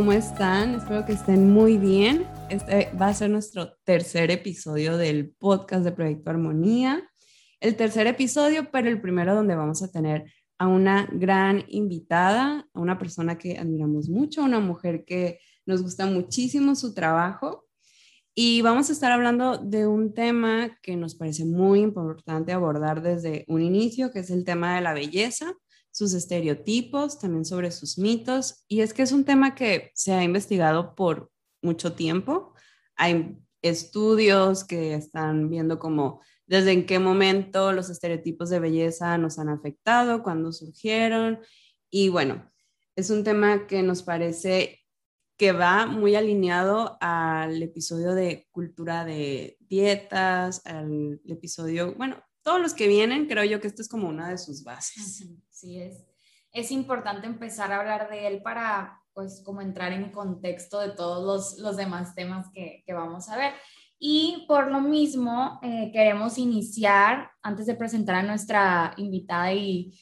¿Cómo están? Espero que estén muy bien. Este va a ser nuestro tercer episodio del podcast de Proyecto Armonía. El tercer episodio, pero el primero donde vamos a tener a una gran invitada, a una persona que admiramos mucho, una mujer que nos gusta muchísimo su trabajo. Y vamos a estar hablando de un tema que nos parece muy importante abordar desde un inicio, que es el tema de la belleza sus estereotipos, también sobre sus mitos. Y es que es un tema que se ha investigado por mucho tiempo. Hay estudios que están viendo como desde en qué momento los estereotipos de belleza nos han afectado, cuándo surgieron. Y bueno, es un tema que nos parece que va muy alineado al episodio de cultura de dietas, al episodio, bueno, todos los que vienen, creo yo que esto es como una de sus bases. Sí, es, es importante empezar a hablar de él para, pues, como entrar en contexto de todos los, los demás temas que, que, vamos a ver. Y por lo mismo, eh, queremos iniciar, antes de presentar a nuestra invitada y,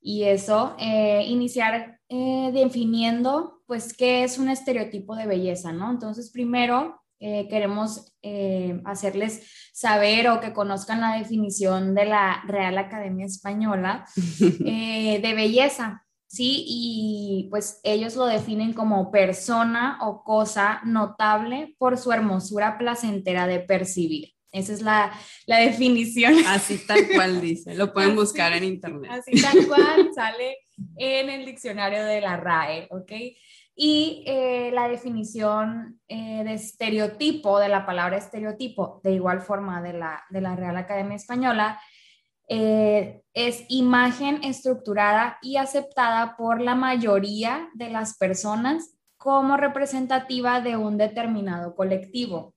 y eso, eh, iniciar eh, definiendo, pues, qué es un estereotipo de belleza, ¿no? Entonces, primero, eh, queremos eh, hacerles saber o que conozcan la definición de la Real Academia Española eh, de belleza, ¿sí? Y pues ellos lo definen como persona o cosa notable por su hermosura placentera de percibir. Esa es la, la definición. Así tal cual dice, lo pueden buscar en internet. Así tal cual sale en el diccionario de la RAE, ¿ok? Y eh, la definición eh, de estereotipo, de la palabra estereotipo, de igual forma de la, de la Real Academia Española, eh, es imagen estructurada y aceptada por la mayoría de las personas como representativa de un determinado colectivo.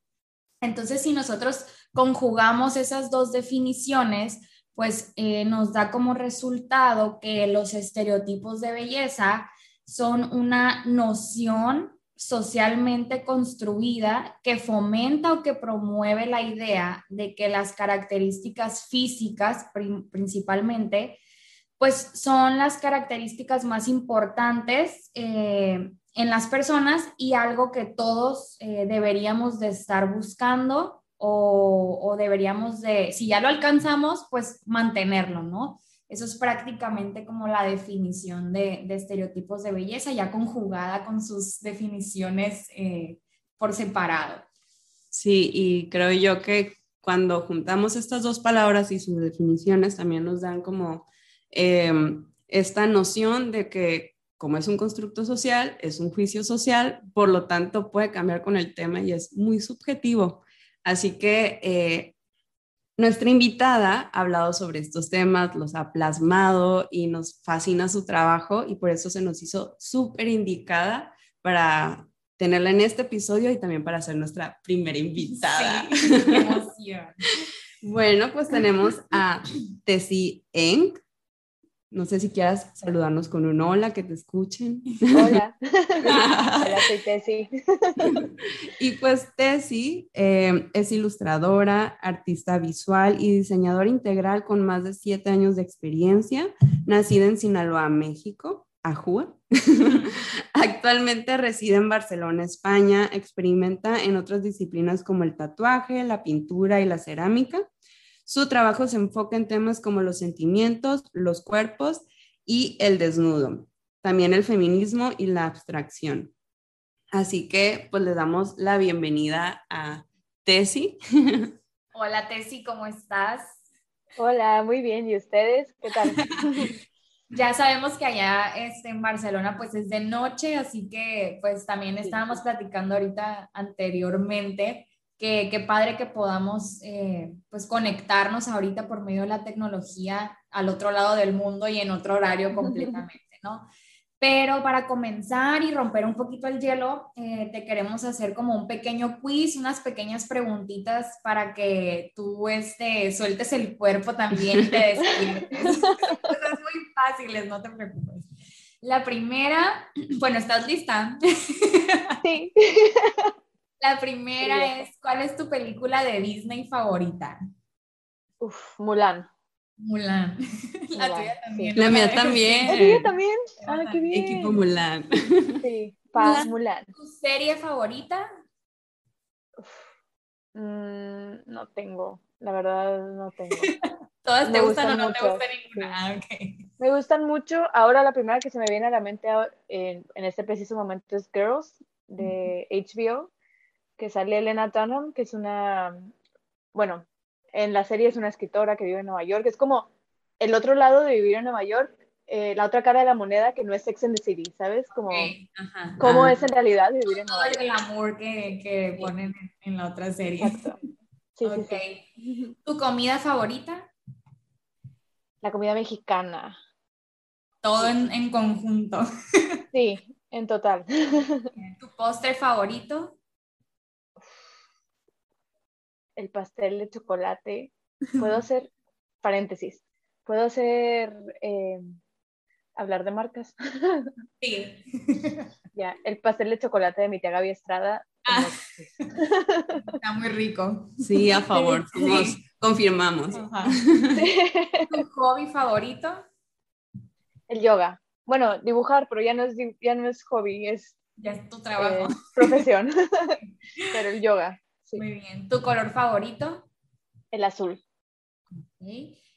Entonces, si nosotros conjugamos esas dos definiciones, pues nos da como resultado que los estereotipos de belleza son una noción socialmente construida que fomenta o que promueve la idea de que las características físicas principalmente, pues son las características más importantes eh, en las personas y algo que todos eh, deberíamos de estar buscando o, o, deberíamos de, si ya lo alcanzamos, pues mantenerlo, ¿no? Eso es prácticamente como la definición de, estereotipos de belleza, ya conjugada con sus definiciones eh, por separado. Sí, y creo yo que cuando juntamos estas dos palabras y sus definiciones también nos dan como em, esta noción de que como es un constructo social, es un juicio social, por lo tanto puede cambiar con el tema y es muy subjetivo. Así que eh, nuestra invitada ha hablado sobre estos temas, los ha plasmado y nos fascina su trabajo y por eso se nos hizo súper indicada para tenerla en este episodio y también para ser nuestra primera invitada. Sí, qué emoción. bueno, pues tenemos a Tessie Eng. No sé si quieras saludarnos con un hola, que te escuchen. Hola, hola, soy Tessie. y pues Tessie eh, es ilustradora, artista visual y diseñadora integral con más de siete años de experiencia, nacida en Sinaloa, México, Ajúa. Actualmente reside en Barcelona, España, experimenta en otras disciplinas como el tatuaje, la pintura y la cerámica su trabajo se enfoca en temas como los sentimientos, los cuerpos y el desnudo, también el feminismo y la abstracción. Así que pues le damos la bienvenida a Tesi. Hola Tesi, ¿cómo estás? Hola, muy bien. ¿Y ustedes? ¿Qué tal? ya sabemos que allá este, en Barcelona pues es de noche, así que pues también estábamos platicando ahorita anteriormente Qué, padre que podamos eh, pues conectarnos ahorita por medio de la tecnología al otro lado del mundo y en otro horario completamente, ¿no? Pero para comenzar y romper un poquito el hielo, eh, te queremos hacer como un pequeño quiz, unas pequeñas preguntitas para que tú este, sueltes el cuerpo también y te despiertes. Cosas muy fáciles, no te preocupes. La primera, bueno, ¿estás lista? Sí. La primera es, ¿cuál es tu película de Disney favorita? Uf, Mulan. Mulan. La Mulan, tuya sí. también. La mía ¿La también. tuya también? Ah, qué bien. Equipo Mulan. Sí, Paz Mulan. ¿Tu serie favorita? Mm, no tengo, la verdad no tengo. ¿Todas te Me gustan o no te mucho, gusta ninguna? Ah, ok. Me gustan mucho. Ahora la primera que se me viene a la mente en este preciso momento es Girls de HBO, que sale Elena Dunham, que es una, bueno, en la serie es una escritora que vive en Nueva York. Es como el otro lado de vivir en Nueva York, eh, la otra cara de la moneda que no es Sex and the City, ¿sabes? Como ajá. cómo Ah. es en realidad vivir en Todo Nueva York. el glamour que, que ponen en, en la otra serie. Exacto. Sí, sí. ¿Tu comida favorita? La comida mexicana. Todo en, en conjunto. Sí, en total. ¿Tu póster favorito? El pastel de chocolate. Puedo hacer, paréntesis, puedo hacer, eh, hablar de marcas. Sí. ya, el pastel de chocolate de mi tía Gaby Estrada. Ah. Está muy rico. Sí, a favor. Sí. confirmamos. Ajá. ¿Tu hobby favorito? el yoga. Bueno, dibujar, pero ya no es, ya no es hobby, es Ya es tu eh, trabajo. profesión. pero el yoga, sí. Muy bien. ¿Tu color favorito? El azul. Ok.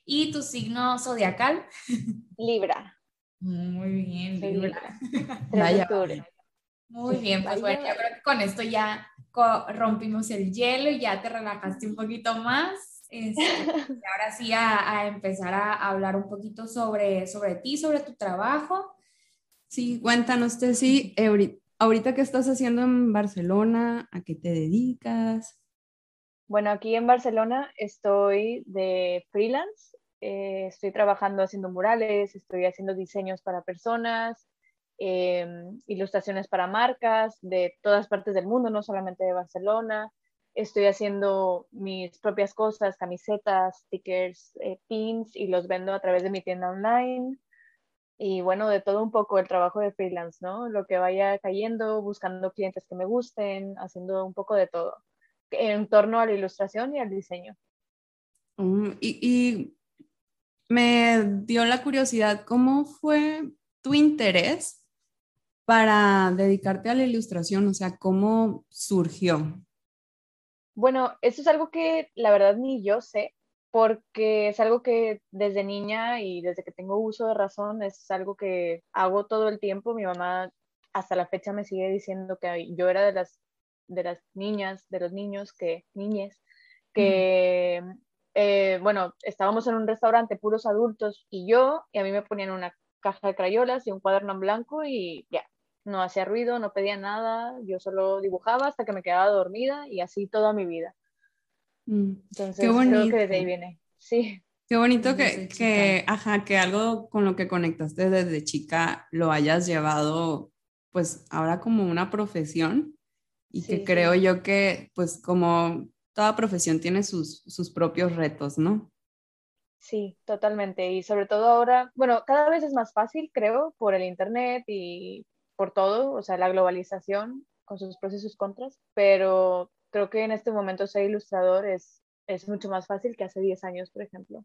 ¿Y tu signo zodiacal? Libra. Muy bien, Soy Libra. Libra. 3 de Vaya. Muy bien, pues Vaya. bueno, yo creo que con esto ya rompimos el hielo y ya te relajaste un poquito más. Este, y ahora sí a, a empezar a hablar un poquito sobre, sobre ti, sobre tu trabajo. Sí, cuéntanos, Tessy, ahorita qué estás haciendo en Barcelona, a qué te dedicas. Bueno, aquí en Barcelona estoy de freelance. eh, estoy trabajando haciendo murales, estoy haciendo diseños para personas, em, ilustraciones para marcas de todas partes del mundo, no solamente de Barcelona. Estoy haciendo mis propias cosas, camisetas, stickers, eh, pins y los vendo a través de mi tienda online. Y bueno, de todo un poco el trabajo de freelance, ¿no? Lo que vaya cayendo, buscando clientes que me gusten, haciendo un poco de todo en torno a la ilustración y al diseño. Mm, y, y me dio la curiosidad, ¿cómo fue tu interés para dedicarte a la ilustración? O sea, ¿cómo surgió? Bueno, eso es algo que la verdad ni yo sé, porque es algo que desde niña y desde que tengo uso de razón es algo que hago todo el tiempo. Mi mamá hasta la fecha me sigue diciendo que yo era de las, de las niñas, de los niños, que, niñes, que, eh, bueno, estábamos en un restaurante puros adultos y yo, y a mí me ponían una caja de crayolas y un cuaderno en blanco y ya, no hacía ruido, no pedía nada, yo solo dibujaba hasta que me quedaba dormida y así toda mi vida. Mm, Entonces, Qué creo bonito. que desde ahí viene. Sí, Qué bonito que, que, ajá, que algo con lo que conectaste desde chica lo hayas llevado, pues ahora como una profesión y Sí, que sí. creo yo que, pues como toda profesión tiene sus, sus propios retos, ¿no? sí, totalmente. Y sobre todo ahora, bueno, cada vez es más fácil, creo, por el Internet y por todo, o sea, la globalización con sus pros y sus contras, pero creo que en este momento ser ilustrador es, es mucho más fácil que hace 10 años, por ejemplo.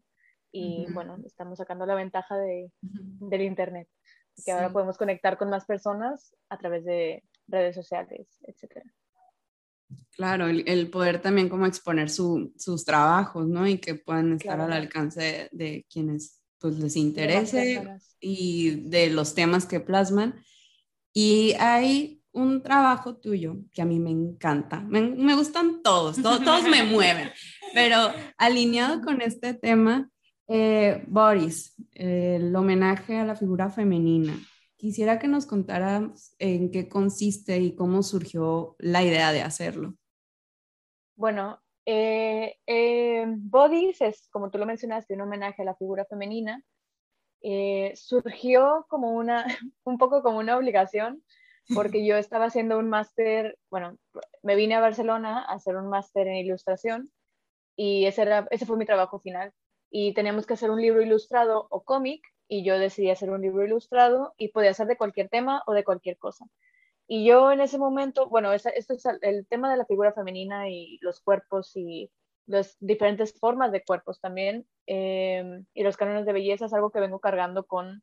Y Ujú. bueno, estamos sacando la ventaja de, del Internet, que ahora Sí. podemos conectar con más personas a través de redes sociales, etcétera. Claro, el, el poder también como exponer su- sus trabajos, ¿no? Y que puedan estar Claro. al alcance de, de quienes pues les De interese personas. y de los temas que plasman. Y hay un trabajo tuyo que a mí me encanta. Me, me gustan todos, to- todos me mueven, pero alineado con este tema, eh, Boris, el homenaje a la figura femenina. Quisiera que nos contaras en qué consiste y cómo surgió la idea de hacerlo. Bueno, Eh, eh, Bodies es, como tú lo mencionaste, un homenaje a la figura femenina. Eh, surgió como una, un poco como una obligación, porque yo estaba haciendo un máster, bueno, me vine a Barcelona a hacer un máster en ilustración y ese, era, ese fue mi trabajo final. Y teníamos que hacer un libro ilustrado o cómic y yo decidí hacer un libro ilustrado y podía ser de cualquier tema o de cualquier cosa. Y yo en ese momento, bueno, esto es el tema de la figura femenina y los cuerpos y las diferentes formas de cuerpos también em, y los cánones de belleza es algo que vengo cargando con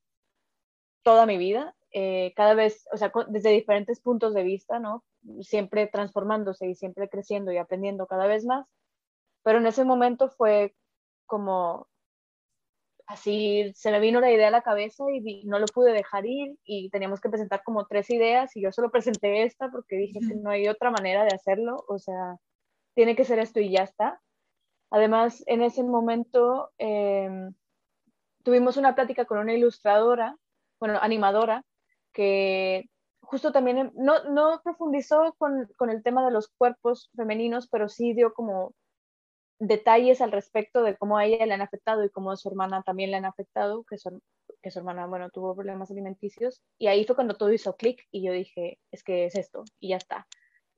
toda mi vida, eh, cada vez, o sea, desde diferentes puntos de vista, ¿no? Siempre transformándose y siempre creciendo y aprendiendo cada vez más. Pero en ese momento fue como así se me vino la idea a la cabeza y no lo pude dejar ir y teníamos que presentar como tres ideas y yo solo presenté esta porque dije que no hay otra manera de hacerlo, o sea, tiene que ser esto y ya está. Además, en ese momento em, tuvimos una plática con una ilustradora, bueno, animadora, que justo también no, no profundizó con, con el tema de los cuerpos femeninos, pero sí dio como detalles al respecto de cómo a ella le han afectado y cómo a su hermana también le han afectado, que su, que su hermana, bueno, tuvo problemas alimenticios. Y ahí fue cuando todo hizo clic y yo dije, es que es esto y ya está.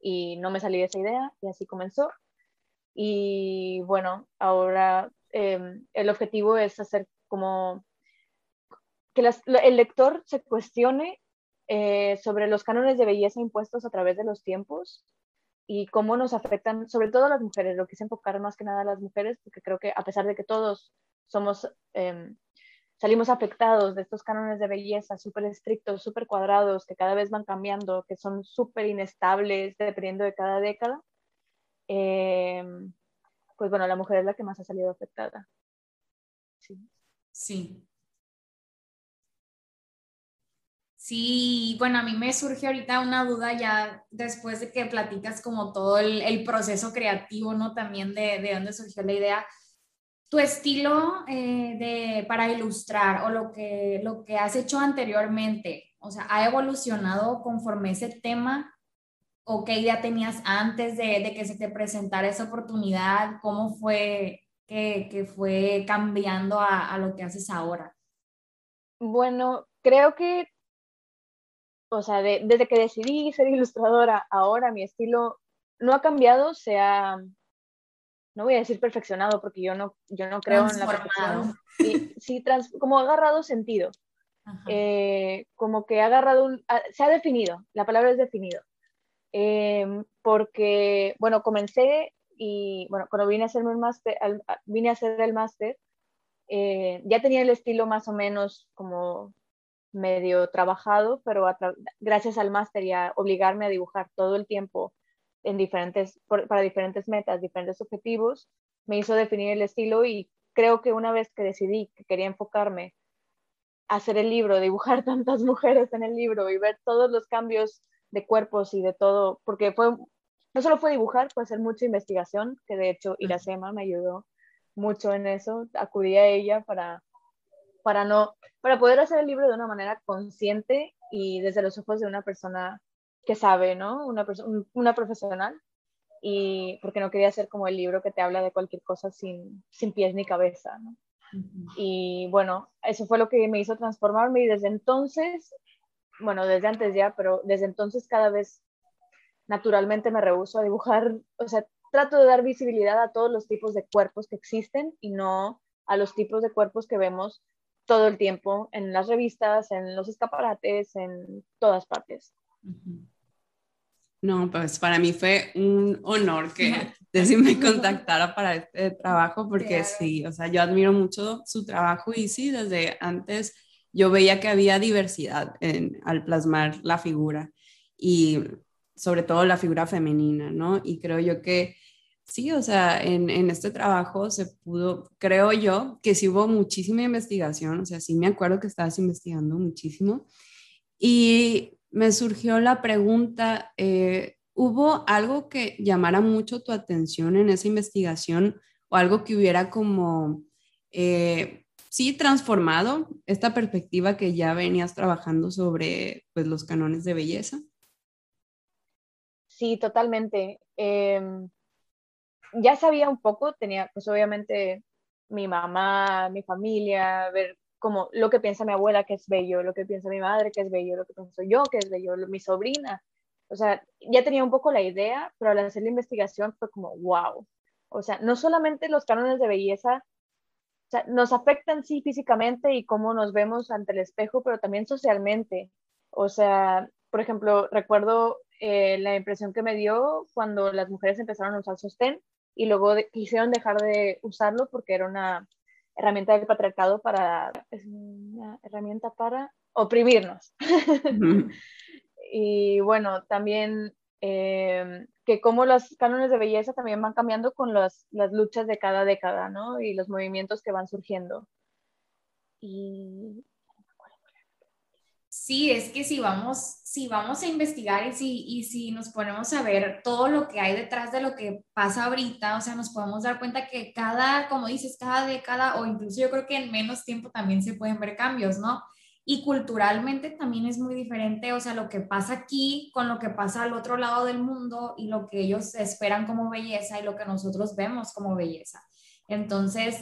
Y no me salí de esa idea y así comenzó. Y bueno, ahora em, el objetivo es hacer como que el lector se cuestione eh, sobre los cánones de belleza impuestos a través de los tiempos y cómo nos afectan, sobre todo a las mujeres, lo quise enfocar más que nada a las mujeres, porque creo que a pesar de que todos somos, em, salimos afectados de estos cánones de belleza súper estrictos, súper cuadrados, que cada vez van cambiando, que son súper inestables dependiendo de cada década, em, pues bueno, la mujer es la que más ha salido afectada. Sí. Sí, Sí, bueno, a mí me surge ahorita una duda ya después de que platicas como todo el, proceso creativo, ¿no? También de, de, dónde surgió la idea. Tu estilo eh, de, para ilustrar o lo que, lo que has hecho anteriormente, o sea, ¿ha evolucionado conforme ese tema? ¿O qué idea tenías antes de, de que se te presentara esa oportunidad? ¿Cómo fue que, que fue cambiando a, a lo que haces ahora? Bueno, creo que o sea, desde que decidí ser ilustradora, ahora mi estilo no ha cambiado, se ha, no voy a decir perfeccionado porque yo no, yo no creo en la perfección. Y, sí, trans, como ha agarrado sentido, eh, como que ha agarrado, un, se ha definido, la palabra es definido. Em, porque, bueno, comencé y, bueno, cuando vine a hacerme un máster, vine a hacer el máster, eh, ya tenía el estilo más o menos como medio trabajado, pero gracias al máster y a obligarme a dibujar todo el tiempo en diferentes, para diferentes metas, diferentes objetivos, me hizo definir el estilo y creo que una vez que decidí que quería enfocarme a hacer el libro, dibujar tantas mujeres en el libro y ver todos los cambios de cuerpos y de todo, porque fue, no solo fue dibujar, fue hacer mucha investigación, que de hecho Iracema me ayudó mucho en eso, acudí a ella para para no, para poder hacer el libro de una manera consciente y desde los ojos de una persona que sabe, ¿no? Una, una profesional. Y porque no quería hacer como el libro que te habla de cualquier cosa sin, sin pies ni cabeza, ¿no? Y bueno, eso fue lo que me hizo transformarme y desde entonces, bueno, desde antes ya, pero desde entonces cada vez naturalmente me rehuso a dibujar, o sea, trato de dar visibilidad a todos los tipos de cuerpos que existen y no a los tipos de cuerpos que vemos todo el tiempo en las revistas, en los escaparates, en todas partes. No, pues para mí fue un honor que Desi me contactara para este trabajo porque sí, o sea, yo admiro mucho su trabajo y sí, desde antes yo veía que había diversidad en, al plasmar la figura y sobre todo la figura femenina, ¿no? Y creo yo que Sí, o sea, en, este trabajo se pudo, creo yo, que sí hubo muchísima investigación, o sea, sí me acuerdo que estabas investigando muchísimo. Y me surgió la pregunta, eh, ¿hubo algo que llamara mucho tu atención en esa investigación o algo que hubiera como, eh, sí, transformado esta perspectiva que ya venías trabajando sobre pues, los canones de belleza? Sí, totalmente. Em, ya sabía un poco, tenía pues obviamente mi mamá, mi familia, ver como lo que piensa mi abuela que es bello, lo que piensa mi madre que es bello, lo que pienso yo que es bello, mi sobrina. O sea, ya tenía un poco la idea, pero al hacer la investigación fue como, wow. O sea, no solamente los cánones de belleza o sea, nos afectan sí físicamente y cómo nos vemos ante el espejo, pero también socialmente. O sea, por ejemplo, recuerdo eh, la impresión que me dio cuando las mujeres empezaron a usar sostén y luego quisieron dejar de usarlo porque era una herramienta del patriarcado para, es una herramienta para oprimirnos. y bueno, también eh, que como los cánones de belleza también van cambiando con las, las luchas de cada década, ¿no? Y los movimientos que van surgiendo. Y Sí, es que si vamos, si vamos a investigar y si, y si nos ponemos a ver todo lo que hay detrás de lo que pasa ahorita, o sea, nos podemos dar cuenta que cada, como dices, cada década o incluso yo creo que en menos tiempo también se pueden ver cambios, ¿no? Y culturalmente también es muy diferente, o sea, lo que pasa aquí con lo que pasa al otro lado del mundo y lo que ellos esperan como belleza y lo que nosotros vemos como belleza. Entonces,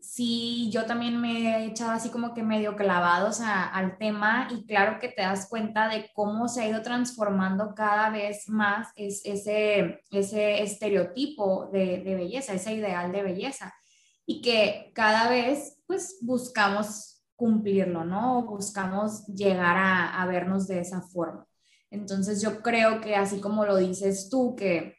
sí, yo también me he echado así como que medio clavados al tema y claro que te das cuenta de cómo se ha ido transformando cada vez más ese, ese estereotipo de, de, belleza, ese ideal de belleza y que cada vez pues buscamos cumplirlo, ¿no? Buscamos llegar a vernos de esa forma. Entonces yo creo que así como lo dices tú, que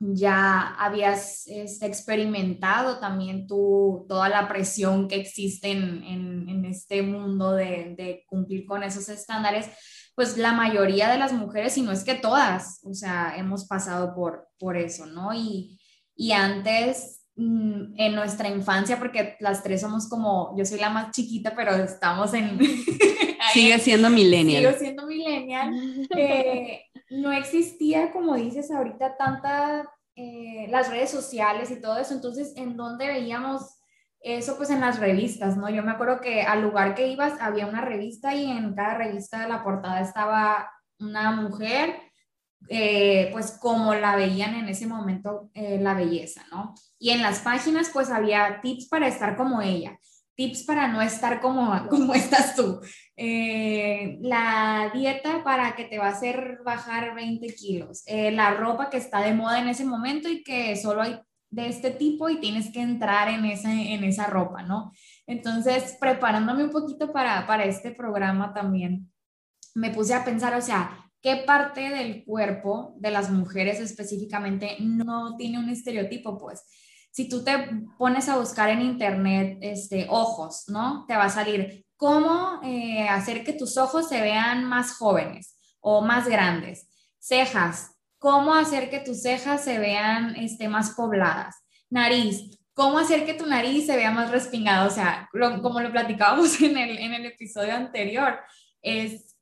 ya habías este, experimentado también tú toda la presión que existe en, en, este mundo de, de, cumplir con esos estándares, pues la mayoría de las mujeres, y no es que todas, o sea, hemos pasado por, por eso, ¿no? Y, y antes, mm, en nuestra infancia, porque las tres somos como, yo soy la más chiquita, pero estamos en... Sigue siendo millennial. Sigo siendo millennial. Eh, no existía, como dices ahorita, tanta, eh, las redes sociales y todo eso, entonces, ¿en dónde veíamos eso? Pues en las revistas, ¿no? Yo me acuerdo que al lugar que ibas había una revista y en cada revista de la portada estaba una mujer, eh, pues como la veían en ese momento eh, la belleza, ¿no? Y en las páginas pues había tips para estar como ella tips para no estar como, como estás tú. Eh, la dieta para que te va a hacer bajar 20 kilos. Eh, la ropa que está de moda en ese momento y que solo hay de este tipo y tienes que entrar en, ese, en esa ropa, ¿no? Entonces, preparándome un poquito para, para este programa también, me puse a pensar, o sea, ¿qué parte del cuerpo de las mujeres específicamente no tiene un estereotipo? Pues si tú te pones a buscar en internet este, ojos, ¿no? Te va a salir cómo eh, hacer que tus ojos se vean más jóvenes o más grandes. Cejas, cómo hacer que tus cejas se vean este, más pobladas. Nariz, cómo hacer que tu nariz se vea más respingada. O sea, como lo platicábamos en el, en el episodio anterior, es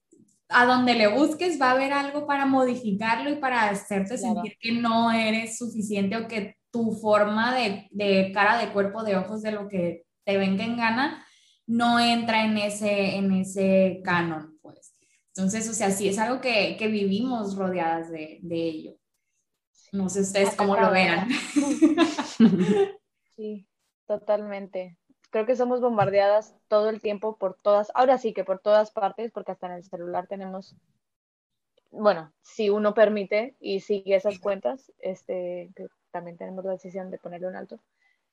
a donde le busques va a haber algo para modificarlo y para hacerte sentir que no eres suficiente o que tu forma de, de, cara, de cuerpo, de ojos, de lo que te venga en gana, no entra en ese, en ese canon, pues. Entonces, o sea, sí es algo que, que vivimos rodeadas de, de, ello. No sé ustedes cómo lo vean. Sí, totalmente. Creo que somos bombardeadas todo el tiempo por todas, ahora sí que por todas partes, porque hasta en el celular tenemos bueno, si uno permite y sigue esas cuentas, este, también tenemos la decisión de ponerle un alto.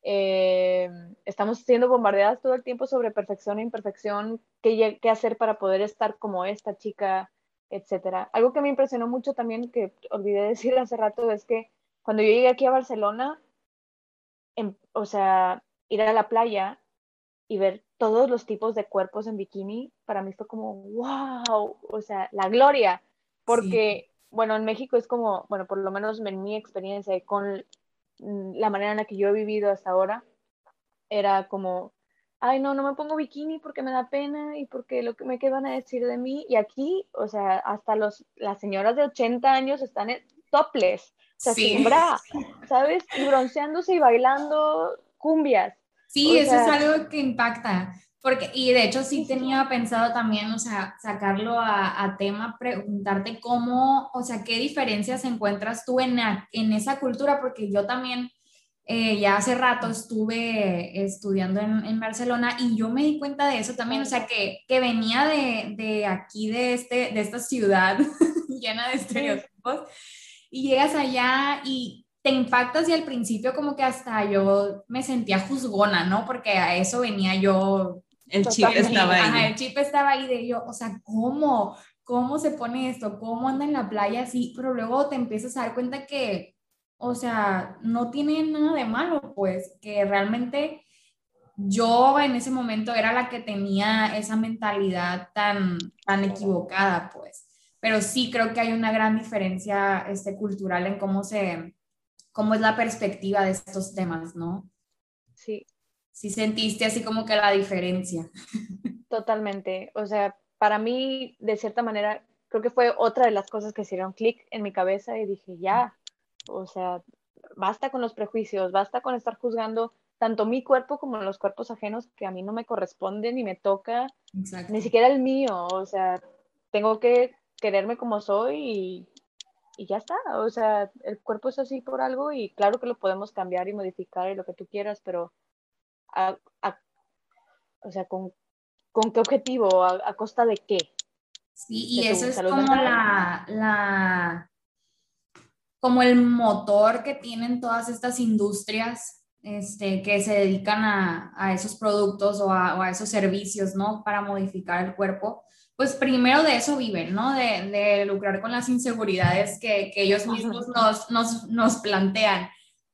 Eh, estamos siendo bombardeadas todo el tiempo sobre perfección e imperfección, qué, qué hacer para poder estar como esta chica, etcétera. Algo que me impresionó mucho también, que olvidé decir hace rato, es que cuando yo llegué aquí a Barcelona, en, o sea, ir a la playa y ver todos los tipos de cuerpos en bikini, para mí fue como, wow, o sea, la gloria, porque bueno, en México es como, bueno, por lo menos en mi experiencia con la manera en la que yo he vivido hasta ahora, era como, ay, no, no me pongo bikini porque me da pena y porque lo que me quedan a decir de mí. Y aquí, o sea, hasta los, las señoras de 80 años están en topless, o sea, sin bra, ¿sabes? Y bronceándose y bailando cumbias. Sí, eso es algo que impacta. Porque, y de hecho sí tenía pensado también, o sea, sacarlo a, tema, preguntarte cómo, o sea, qué diferencias encuentras tú en, en esa cultura, porque yo también, eh, ya hace rato estuve estudiando en, Barcelona y yo me di cuenta de eso también, o sea, que, que venía de, de, aquí, de, este, de esta ciudad llena de estereotipos, y llegas allá y te impactas y al principio como que hasta yo me sentía juzgona, ¿no? Porque a eso venía yo. El chip estaba ahí. el chip estaba ahí de yo, o sea, ¿cómo? ¿Cómo se pone esto? ¿Cómo anda en la playa así? Pero luego te empiezas a dar cuenta que, o sea, no tiene nada de malo, pues, que realmente yo en ese momento era la que tenía esa mentalidad tan, tan equivocada, pues. Pero sí creo que hay una gran diferencia este, cultural en cómo se, cómo es la perspectiva de estos temas, ¿no? Sí sentiste así como que la diferencia. Totalmente. O sea, para mí, de cierta manera, creo que fue otra de las cosas que hicieron clic en mi cabeza y dije, ya, o sea, basta con los prejuicios, basta con estar juzgando tanto mi cuerpo como los cuerpos ajenos que a mí no me corresponden ni me toca, ni siquiera el mío, o sea, tengo que quererme como soy y, y, ya está, o sea, el cuerpo es así por algo y claro que lo podemos cambiar y modificar y lo que tú quieras, pero o sea, ¿con, ¿con, qué objetivo? ¿A, costa de qué? Sí, y eso es como la, la como el motor que tienen todas estas industrias este, que se dedican a, a esos productos o a, o a, esos servicios, ¿no? Para modificar el cuerpo, pues primero de eso viven, ¿no? De, de lucrar con las inseguridades que, que ellos mismos nos, nos, nos, plantean.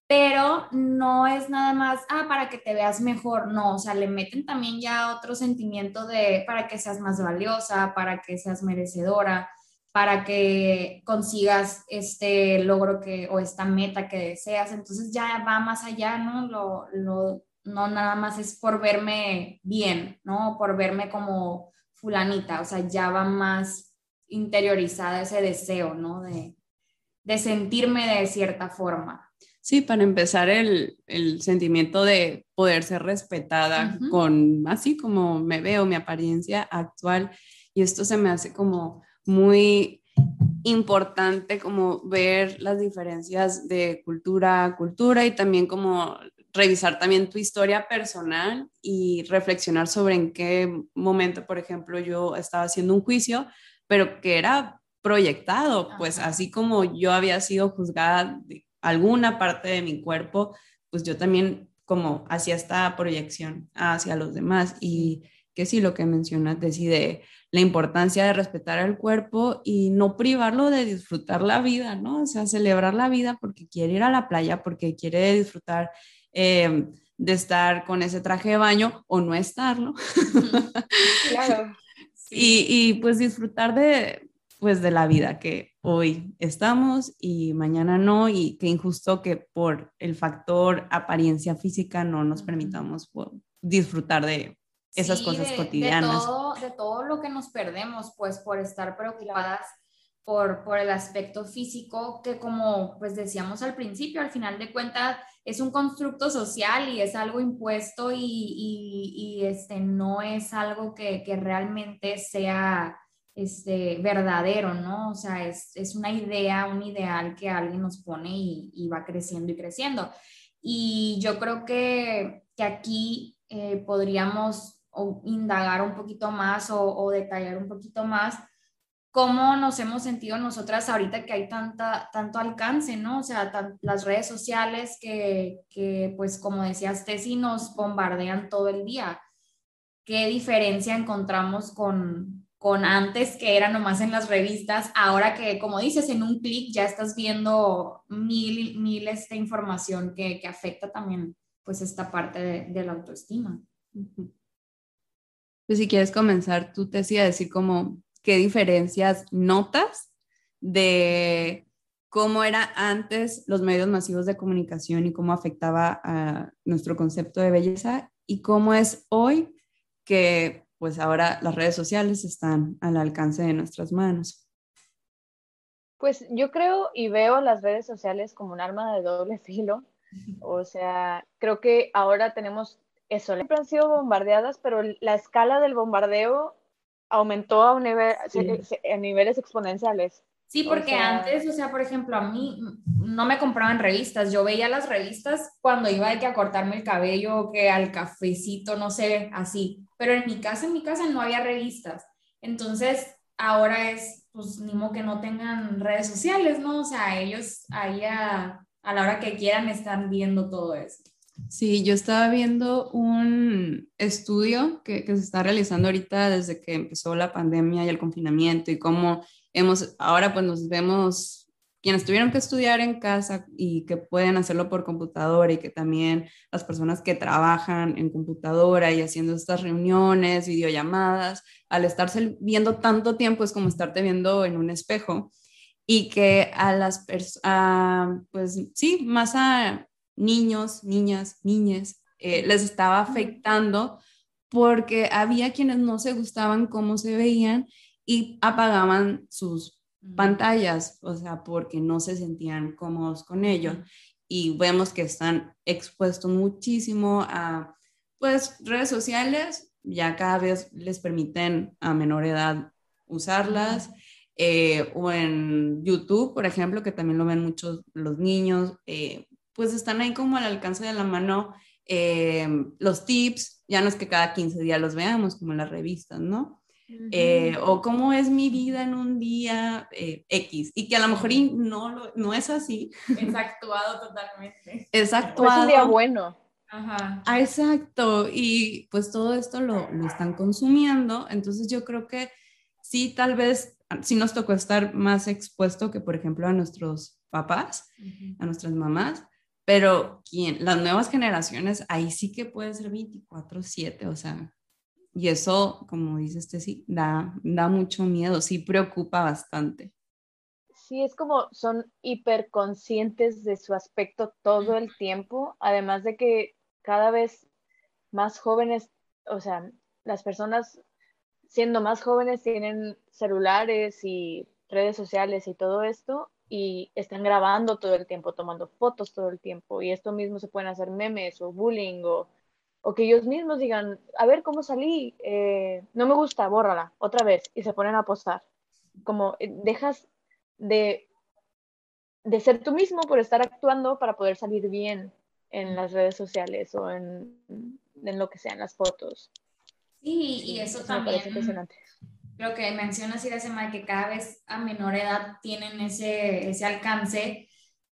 Pero no es nada más, ah, para que te veas mejor, no, o sea, le meten también ya otro sentimiento de, para que seas más valiosa, para que seas merecedora, para que consigas este logro que, o esta meta que deseas. Entonces ya va más allá, ¿no? Lo, lo, no nada más es por verme bien, ¿no? Por verme como fulanita, o sea, ya va más interiorizada ese deseo, ¿no? De, de sentirme de cierta forma. Sí, para empezar el, el sentimiento de poder ser respetada con así como me veo, mi apariencia actual. Y esto se me hace como muy importante como ver las diferencias de cultura a cultura y también como revisar también tu historia personal y reflexionar sobre en qué momento, por ejemplo, yo estaba haciendo un juicio, pero que era proyectado, pues así como yo había sido juzgada de alguna parte de mi cuerpo, pues yo también como hacía esta proyección hacia los demás y que sí, lo que mencionas, decide la importancia de respetar el cuerpo y no privarlo de disfrutar la vida, ¿no? O sea, celebrar la vida porque quiere ir a la playa, porque quiere disfrutar em, de estar con ese traje de baño o no estarlo. Claro. y, y, pues disfrutar de, pues de la vida que hoy estamos y mañana no y qué injusto que por el factor apariencia física no nos permitamos pues, disfrutar de esas cosas cotidianas. De todo, de todo lo que nos perdemos, pues por estar preocupadas por, por el aspecto físico, que como pues decíamos al principio, al final de cuentas es un constructo social y es algo impuesto y, y, y este, no es algo que, que, realmente sea este, verdadero, ¿no? O sea, es, es, una idea, un ideal que alguien nos pone y, va creciendo y creciendo. Y yo creo que, que aquí eh, podríamos indagar un poquito más o, detallar un poquito más cómo nos hemos sentido nosotras ahorita que hay tanta, tanto alcance, ¿no? O sea, las redes sociales que, que, pues como decías, Tessy, nos bombardean todo el día. ¿Qué diferencia encontramos con, con antes que era nomás en las revistas, ahora que, como dices, en un clic ya estás viendo mil, miles de información que, que afecta también pues esta parte de, la autoestima. Pues si quieres comenzar, tú te decía decir como qué diferencias notas de cómo era antes los medios masivos de comunicación y cómo afectaba a nuestro concepto de belleza y cómo es hoy que pues ahora las redes sociales están al alcance de nuestras manos. Pues yo creo y veo las redes sociales como un arma de doble filo. O sea, creo que ahora tenemos eso, siempre han sido bombardeadas, pero la escala del bombardeo aumentó a, un nivel, a niveles exponenciales. Sí, porque antes, o sea, por ejemplo, a mí no me compraban revistas, yo veía las revistas cuando iba de que a cortarme el cabello, que al cafecito, no sé, así, pero en mi casa, en mi casa no había revistas, entonces ahora es, pues, ni modo que no tengan redes sociales, ¿no? O sea, ellos ahí a, a la hora que quieran están viendo todo eso. Sí, yo estaba viendo un estudio que, que, se está realizando ahorita desde que empezó la pandemia y el confinamiento y cómo hemos, ahora pues nos vemos quienes tuvieron que estudiar en casa y que pueden hacerlo por computadora y que también las personas que trabajan en computadora y haciendo estas reuniones, videollamadas, al estarse viendo tanto tiempo es como estarte viendo en un espejo y que a las personas, pues sí, más a niños, niñas, niñas, eh, les estaba afectando porque había quienes no se gustaban cómo se veían y apagaban sus pantallas, o sea, porque no se sentían cómodos con ello. Y vemos que están expuestos muchísimo a, pues, redes sociales, ya cada vez les permiten a menor edad usarlas, eh, o en YouTube, por ejemplo, que también lo ven muchos los niños, eh, pues están ahí como al alcance de la mano eh, los tips, ya no es que cada 15 días los veamos como en las revistas, ¿no? Eh, o cómo es mi vida en un día eh, X, y que a lo mejor no, no es así. Es actuado totalmente. Es actuado. es un día bueno. Ajá. Ah, exacto, y pues todo esto lo, lo, están consumiendo, entonces yo creo que sí, tal vez sí nos tocó estar más expuesto que, por ejemplo, a nuestros papás, a nuestras mamás, pero ¿quién? las nuevas generaciones, ahí sí que puede ser 24/7, o sea, y eso, como dices, sí da, da mucho miedo, sí preocupa bastante. Sí, es como son hiperconscientes de su aspecto todo el tiempo, además de que cada vez más jóvenes, o sea, las personas siendo más jóvenes tienen celulares y redes sociales y todo esto y están grabando todo el tiempo, tomando fotos todo el tiempo y esto mismo se pueden hacer memes o bullying o o que ellos mismos digan, a ver cómo salí, eh, no me gusta, bórrala otra vez y se ponen a postar. Como eh, dejas de, de ser tú mismo por estar actuando para poder salir bien en las redes sociales o en, en lo que sean las fotos. Sí, y eso, también. Creo que mencionas, Iracema, que cada vez a menor edad tienen ese, ese alcance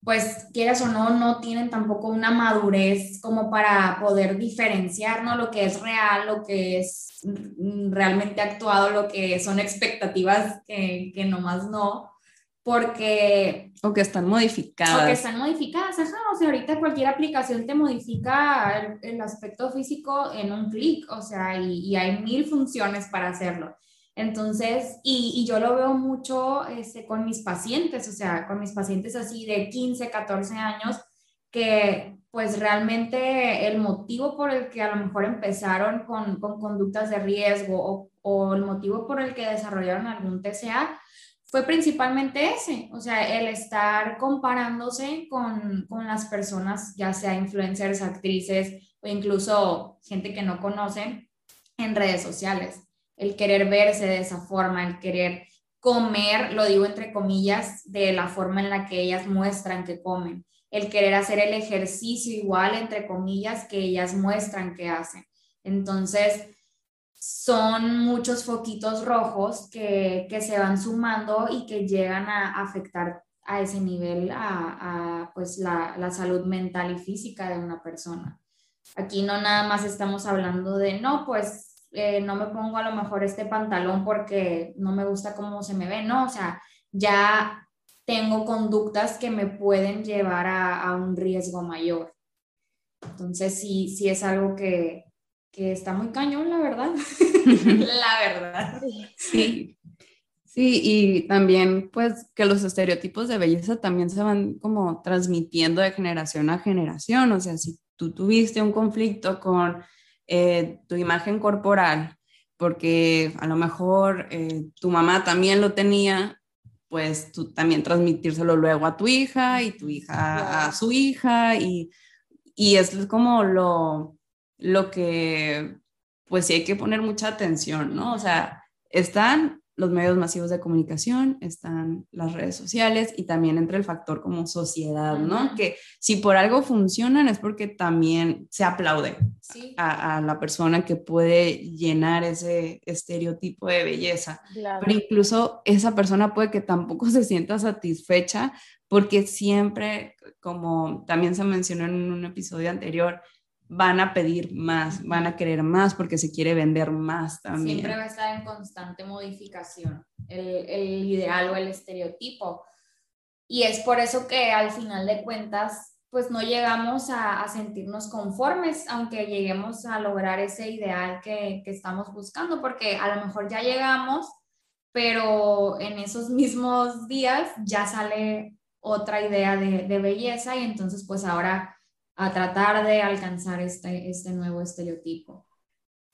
pues quieras o no, no tienen tampoco una madurez como para poder diferenciar, ¿no? Lo que es real, lo que es realmente actuado, lo que son expectativas que, que nomás no, porque... O que están modificadas. O que están modificadas, ajá, o sea, ahorita cualquier aplicación te modifica el, aspecto físico en un clic, o sea, y, y hay mil funciones para hacerlo. Entonces, y, yo lo veo mucho este, con mis pacientes, o sea, con mis pacientes así de 15, 14 años, que pues realmente el motivo por el que a lo mejor empezaron con, con conductas de riesgo o, o, el motivo por el que desarrollaron algún TCA fue principalmente ese, o sea, el estar comparándose con, con las personas, ya sea influencers, actrices o incluso gente que no conocen en redes sociales el querer verse de esa forma, el querer comer, lo digo entre comillas, de la forma en la que ellas muestran que comen, el querer hacer el ejercicio igual, entre comillas, que ellas muestran que hacen. Entonces, son muchos foquitos rojos que, se van sumando y que llegan a afectar a ese nivel a, pues la, la, salud mental y física de una persona. Aquí no nada más estamos hablando de, no, pues eh, no me pongo a lo mejor este pantalón porque no me gusta cómo se me ve, no, o sea, ya tengo conductas que me pueden llevar a, un riesgo mayor. Entonces, sí, sí es algo que, que está muy cañón, la verdad. la verdad. Sí. Sí, y también pues que los estereotipos de belleza también se van como transmitiendo de generación a generación. O sea, si tú tuviste un conflicto con eh, tu imagen corporal, porque a lo mejor eh, tu mamá también lo tenía, pues tú también transmitírselo luego a tu hija y tu hija a su hija y, y es como lo, lo que pues sí hay que poner mucha atención, ¿no? O sea, están los medios masivos de comunicación, están las redes sociales y también entre el factor como sociedad, ¿no? Que si por algo funcionan es porque también se aplaude a, la persona que puede llenar ese estereotipo de belleza. Pero incluso esa persona puede que tampoco se sienta satisfecha porque siempre, como también se mencionó en un episodio anterior, van a pedir más, van a querer más porque se quiere vender más también. Siempre va a estar en constante modificación el, ideal o el estereotipo. Y es por eso que al final de cuentas, pues no llegamos a, a sentirnos conformes, aunque lleguemos a lograr ese ideal que, que estamos buscando, porque a lo mejor ya llegamos, pero en esos mismos días ya sale otra idea de, de belleza y entonces pues ahora a tratar de alcanzar este, este nuevo estereotipo.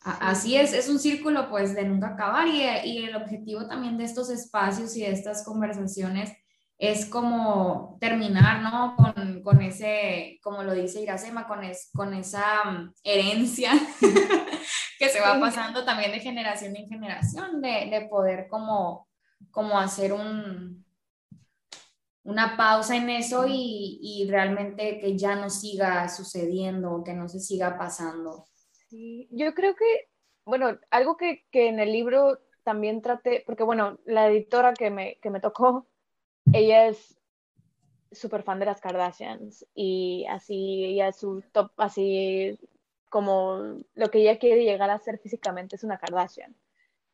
Así es, es un círculo pues de nunca acabar y, y, el objetivo también de estos espacios y de estas conversaciones es como terminar, ¿no? Con, con ese, como lo dice Iracema, con, es, con esa mm, herencia que se va pasando también de generación en generación, de, de poder como, como hacer un, una pausa en eso y, y, realmente que ya no siga sucediendo, que no se siga pasando. Sí, yo creo que, bueno, algo que, que en el libro también traté, porque bueno, la editora que me, que me tocó, ella es súper fan de las Kardashians y así, ella es su top, así como lo que ella quiere llegar a ser físicamente es una Kardashian.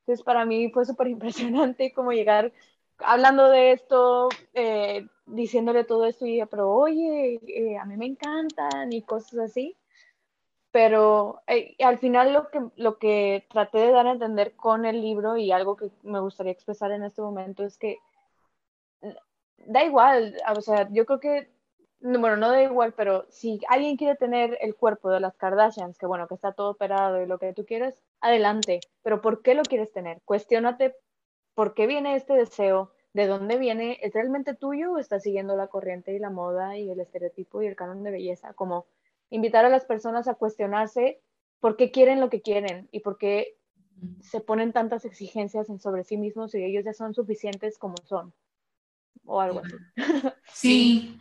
Entonces para mí fue súper impresionante como llegar hablando de esto, eh, diciéndole todo esto y pero oye, eh, a mí me encantan y cosas así. Pero eh, al final lo que, lo que traté de dar a entender con el libro y algo que me gustaría expresar en este momento es que da igual, o sea, yo creo que, bueno, no da igual, pero si alguien quiere tener el cuerpo de las Kardashians, que bueno, que está todo operado y lo que tú quieres, adelante, pero ¿por qué lo quieres tener? Cuestiónate ¿por qué viene este deseo? ¿De dónde viene? ¿Es realmente tuyo o estás siguiendo la corriente y la moda y el estereotipo y el canon de belleza? Como invitar a las personas a cuestionarse por qué quieren lo que quieren y por qué se ponen tantas exigencias en sobre sí mismos y ellos ya son suficientes como son. O algo así. Sí.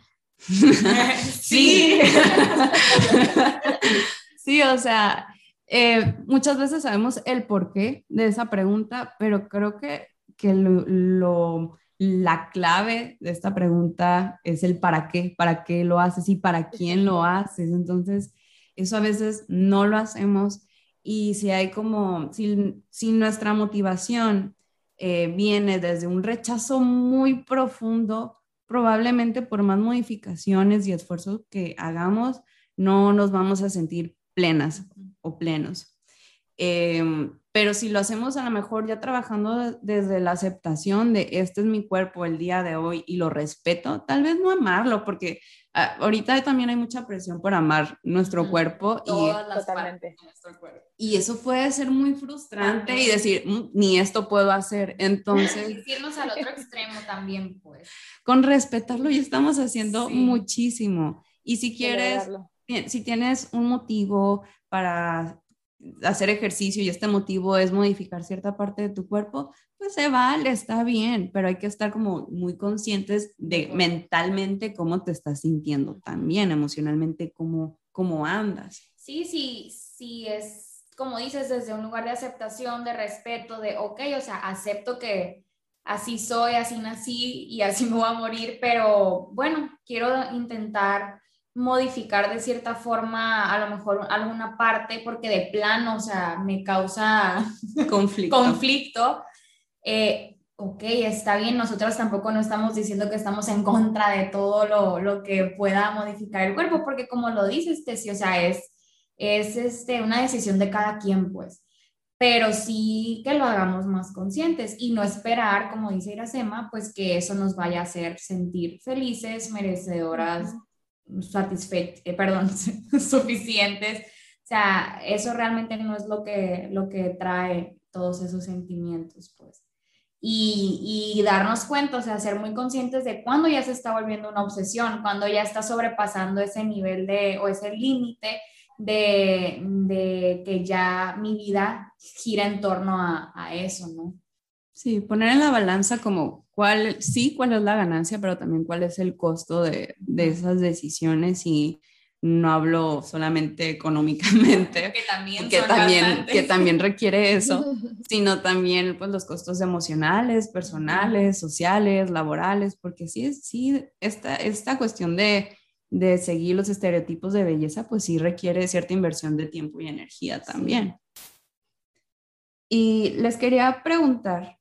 sí. sí, o sea, eh, muchas veces sabemos el porqué de esa pregunta, pero creo que que lo, la clave de esta pregunta es el para qué, para qué lo haces y para quién lo haces. Entonces, eso a veces no lo hacemos y si hay como, si, si nuestra motivación eh, viene desde un rechazo muy profundo, probablemente por más modificaciones y esfuerzos que hagamos, no nos vamos a sentir plenas o plenos. Eh, pero si lo hacemos a lo mejor ya trabajando desde la aceptación de este es mi cuerpo el día de hoy y lo respeto, tal vez no amarlo, porque ah, ahorita también hay mucha presión por amar nuestro cuerpo. Todas y, nuestro cuerpo. Y eso puede ser muy frustrante y decir, mm, ni esto puedo hacer. Entonces... irnos al otro extremo también, pues. Con respetarlo ya estamos haciendo muchísimo. Y si quieres, si tienes un motivo para hacer ejercicio y este motivo es modificar cierta parte de tu cuerpo, pues se vale, está bien, pero hay que estar como muy conscientes de mentalmente cómo te estás sintiendo también, emocionalmente cómo, cómo andas. Sí, sí, sí, es como dices, desde un lugar de aceptación, de respeto, de, ok, o sea, acepto que así soy, así nací y así me voy a morir, pero bueno, quiero intentar modificar de cierta forma a lo mejor alguna parte porque de plano, o sea, me causa conflicto. conflicto. Eh, ok, está bien, nosotros tampoco no estamos diciendo que estamos en contra de todo lo, lo que pueda modificar el cuerpo, porque como lo dices, Tessy, o sea, es, es este, una decisión de cada quien, pues, pero sí que lo hagamos más conscientes y no esperar, como dice Iracema, pues que eso nos vaya a hacer sentir felices, merecedoras satisfechas, eh, perdón, suficientes. O sea, eso realmente no es lo que, lo que trae todos esos sentimientos, pues. Y, y, darnos cuenta, o sea, ser muy conscientes de cuando ya se está volviendo una obsesión, cuando ya está sobrepasando ese nivel de, o ese límite de, de, que ya mi vida gira en torno a, a eso, ¿no? Sí, poner en la balanza como cuál, sí, cuál es la ganancia, pero también cuál es el costo de, de esas decisiones y no hablo solamente económicamente, que también, que, también que también requiere eso, sino también pues, los costos emocionales, personales, sociales, laborales, porque sí, sí esta, esta cuestión de, de seguir los estereotipos de belleza, pues sí requiere cierta inversión de tiempo y energía también. Y les quería preguntar,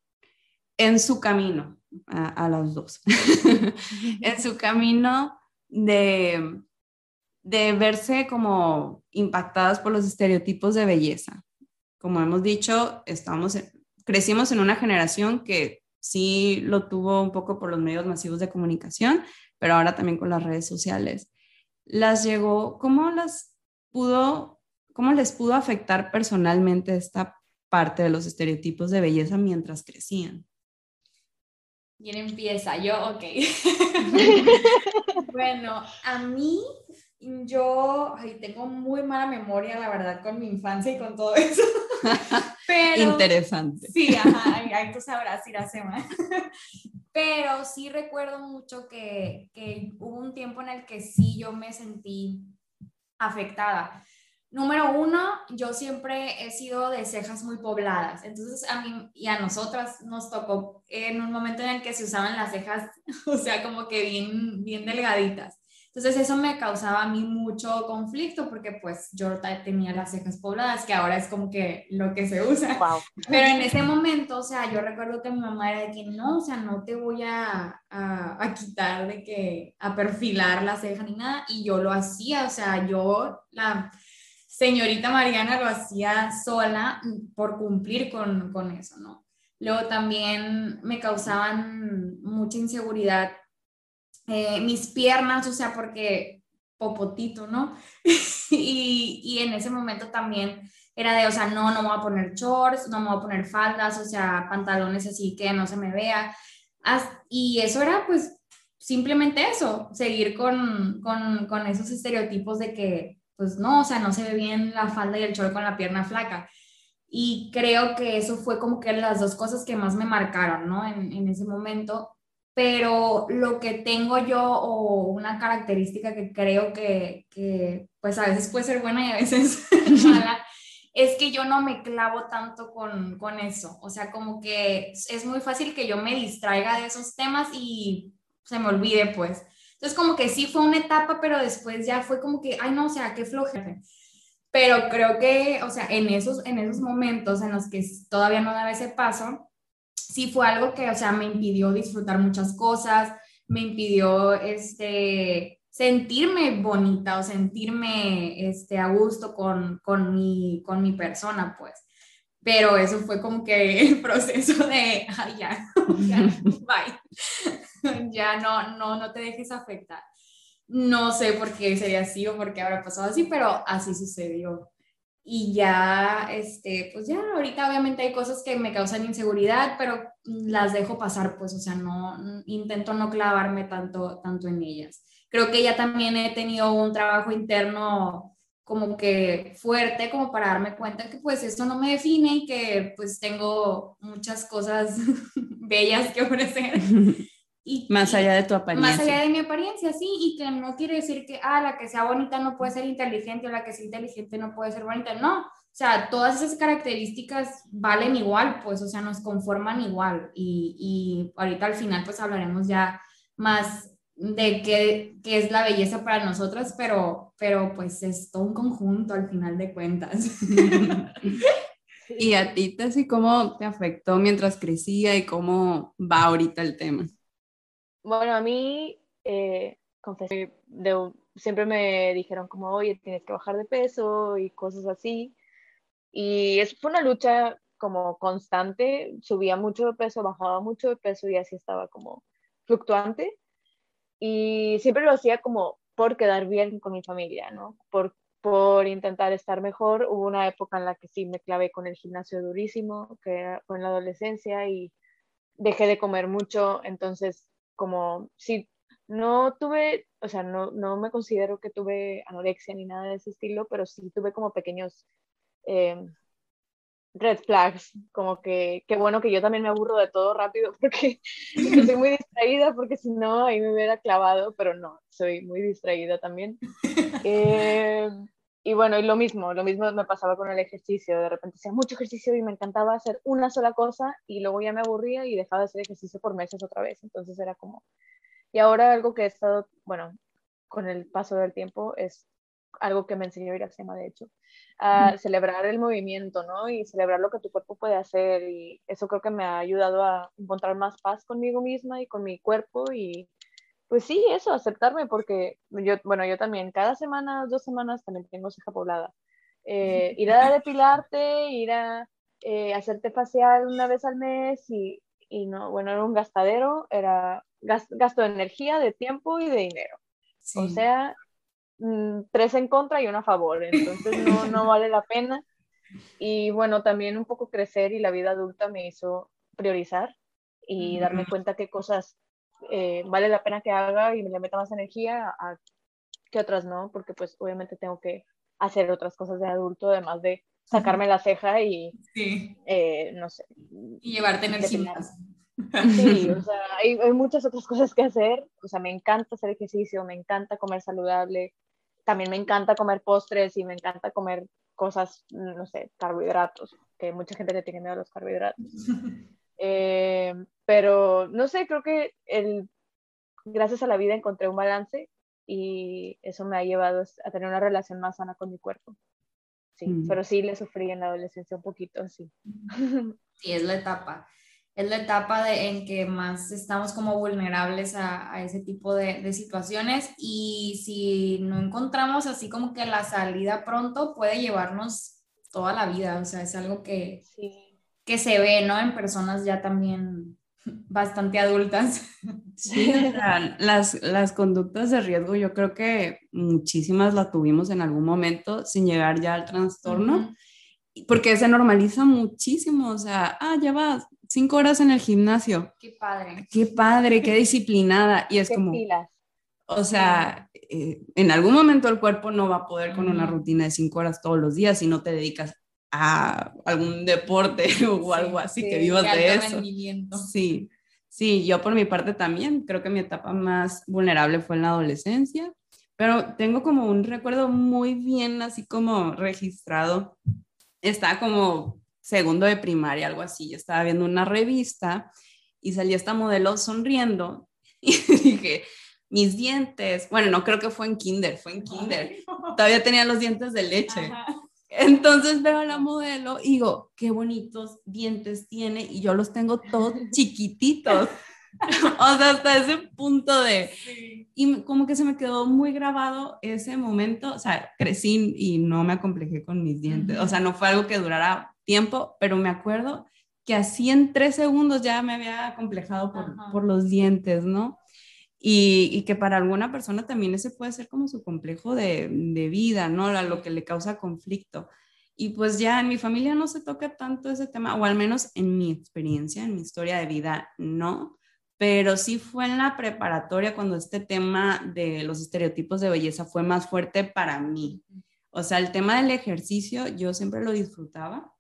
en su camino, a, los dos, en su camino de, de verse como impactadas por los estereotipos de belleza. Como hemos dicho, estamos, crecimos en una generación que sí lo tuvo un poco por los medios masivos de comunicación, pero ahora también con las redes sociales. Las llegó, ¿cómo las pudo, cómo les pudo afectar personalmente esta parte de los estereotipos de belleza mientras crecían? ¿Quién empieza? Yo, ok. bueno, a mí, yo tengo muy mala memoria, la verdad, con mi infancia y con todo eso. Pero, Interesante. Sí, ajá, ahí tú sabrás ir a semana. Pero sí recuerdo mucho que, que hubo un tiempo en el que sí yo me sentí afectada Número uno, yo siempre he sido de cejas muy pobladas, entonces a mí y a nosotras nos tocó en un momento en el que se usaban las cejas, o sea, como que bien, bien delgaditas. Entonces eso me causaba a mí mucho conflicto porque pues yo tenía las cejas pobladas, que ahora es como que lo que se usa. Pero en ese momento, o sea, yo recuerdo que mi mamá era de que no, o sea, no te voy a, a, a quitar de que, a perfilar la ceja ni nada, y yo lo hacía, o sea, yo la señorita Mariana lo hacía sola por cumplir con, con eso, ¿no? Luego también me causaban mucha inseguridad eh, mis piernas, o sea, porque popotito, ¿no? y, y, en ese momento también era de, o sea, no, no voy a poner shorts, no voy a poner faldas, o sea, pantalones así que no se me vea. y eso era pues simplemente eso, seguir con, con, con esos estereotipos de que pues no, o sea, no se ve bien la falda y el short con la pierna flaca. Y creo que eso fue como que las dos cosas que más me marcaron, ¿no? En, en ese momento. Pero lo que tengo yo o una característica que creo que, que pues a veces puede ser buena y a veces mala, es que yo no me clavo tanto con, con eso. O sea, como que es muy fácil que yo me distraiga de esos temas y se me olvide, pues. Entonces, como que sí fue una etapa, pero después ya fue como que, ay, no, o sea, qué flojera. Pero creo que, o sea, en esos, en esos momentos en los que todavía no daba ese paso, sí fue algo que, o sea, me impidió disfrutar muchas cosas, me impidió, este, sentirme bonita o sentirme, este, a gusto con, con, mi, con mi persona, pues pero eso fue como que el proceso de, ay, ya, ya, bye, ya no, no, no te dejes afectar. No sé por qué sería así o por qué habrá pasado así, pero así sucedió. Y ya, este, pues ya, ahorita obviamente hay cosas que me causan inseguridad, pero las dejo pasar, pues, o sea, no, intento no clavarme tanto, tanto en ellas. Creo que ya también he tenido un trabajo interno como que fuerte como para darme cuenta que pues esto no me define y que pues tengo muchas cosas bellas que ofrecer. Y, más allá de tu apariencia. Más allá de mi apariencia, sí, y que no quiere decir que, ah, la que sea bonita no puede ser inteligente o la que sea inteligente no puede ser bonita, no. O sea, todas esas características valen igual, pues, o sea, nos conforman igual. Y, y ahorita al final, pues, hablaremos ya más de qué, qué, es la belleza para nosotras, pero, pero pues es todo un conjunto al final de cuentas. y a ti, Tessie, ¿cómo te afectó mientras crecía y cómo va ahorita el tema? Bueno, a mí, eh, siempre me dijeron como, oye, tienes que bajar de peso y cosas así. Y eso fue una lucha como constante, subía mucho de peso, bajaba mucho de peso y así estaba como fluctuante y siempre lo hacía como por quedar bien con mi familia, ¿no? Por, por intentar estar mejor. Hubo una época en la que sí me clavé con el gimnasio durísimo, que fue en la adolescencia y dejé de comer mucho, entonces como sí, no tuve, o sea, no, no me considero que tuve anorexia ni nada de ese estilo, pero sí tuve como pequeños, eh, red flags, como que qué bueno que yo también me aburro de todo rápido porque soy muy distraída, porque si no ahí me hubiera clavado, pero no, soy muy distraída también. Eh, y bueno, y lo mismo, lo mismo me pasaba con el ejercicio, de repente hacía mucho ejercicio y me encantaba hacer una sola cosa y luego ya me aburría y dejaba de hacer ejercicio por meses otra vez, entonces era como... Y ahora algo que he estado, bueno, con el paso del tiempo es algo que me enseñó Iracema, de hecho, a celebrar el movimiento, ¿no? Y celebrar lo que tu cuerpo puede hacer. Y eso creo que me ha ayudado a encontrar más paz conmigo misma y con mi cuerpo. Y pues sí, eso, aceptarme, porque yo, bueno, yo también, cada semana, dos semanas también tengo ceja poblada. Eh, ir a depilarte, ir a eh, hacerte facial una vez al mes y, y, no, bueno, era un gastadero, era gasto de energía, de tiempo y de dinero. O sea, Mm, tres en contra y uno a favor, entonces no, no vale la pena. Y bueno, también un poco crecer y la vida adulta me hizo priorizar y darme cuenta qué cosas eh, vale la pena que haga y me le meta más energía a que otras no, porque pues obviamente tengo que hacer otras cosas de adulto, además de sacarme la ceja y, eh, no sé. Y llevarte en el Sí, o sea, hay, hay, muchas otras cosas que hacer. O sea, me encanta hacer ejercicio, me encanta comer saludable, también me encanta comer postres y me encanta comer cosas, no sé, carbohidratos, que mucha gente le tiene miedo a los carbohidratos. Eh, pero, no sé, creo que el, gracias a la vida encontré un balance y eso me ha llevado a tener una relación más sana con mi cuerpo. Sí, mm. pero sí le sufrí en la adolescencia un poquito, sí. Sí, es la etapa es la etapa de, en que más estamos como vulnerables a, a ese tipo de, de, situaciones y si no encontramos así como que la salida pronto puede llevarnos toda la vida, o sea, es algo que, que se ve, ¿no? En personas ya también bastante adultas. Sí, las, las conductas de riesgo yo creo que muchísimas las tuvimos en algún momento sin llegar ya al trastorno. porque se normaliza muchísimo, o sea, ah, ya vas, cinco horas en el gimnasio. Qué padre. Qué padre, qué disciplinada. Y es como, o sea, eh, en algún momento el cuerpo no va a poder con una rutina de cinco horas todos los días si no te dedicas a algún deporte o algo así que vivas de eso. Sí, sí, yo por mi parte también creo que mi etapa más vulnerable fue en la adolescencia, pero tengo como un recuerdo muy bien así como registrado. Estaba como segundo de primaria, algo así. Yo estaba viendo una revista y salía esta modelo sonriendo y dije, mis dientes, bueno, no creo que fue en kinder, fue en kinder. Todavía tenía los dientes de leche. Entonces veo a la modelo y digo, qué bonitos dientes tiene y yo los tengo todos chiquititos. o sea, hasta ese punto de... Y como que se me quedó muy grabado ese momento, o sea, crecí y no me acomplejé con mis dientes, o sea, no fue algo que durara tiempo, pero me acuerdo que así en tres segundos ya me había complejado por, por los dientes, ¿no? Y, y, que para alguna persona también ese puede ser como su complejo de, de vida, ¿no? A lo que le causa conflicto. Y pues ya en mi familia no se toca tanto ese tema, o al menos en mi experiencia, en mi historia de vida, no. Pero sí fue en la preparatoria cuando este tema de los estereotipos de belleza fue más fuerte para mí. O sea, el tema del ejercicio yo siempre lo disfrutaba,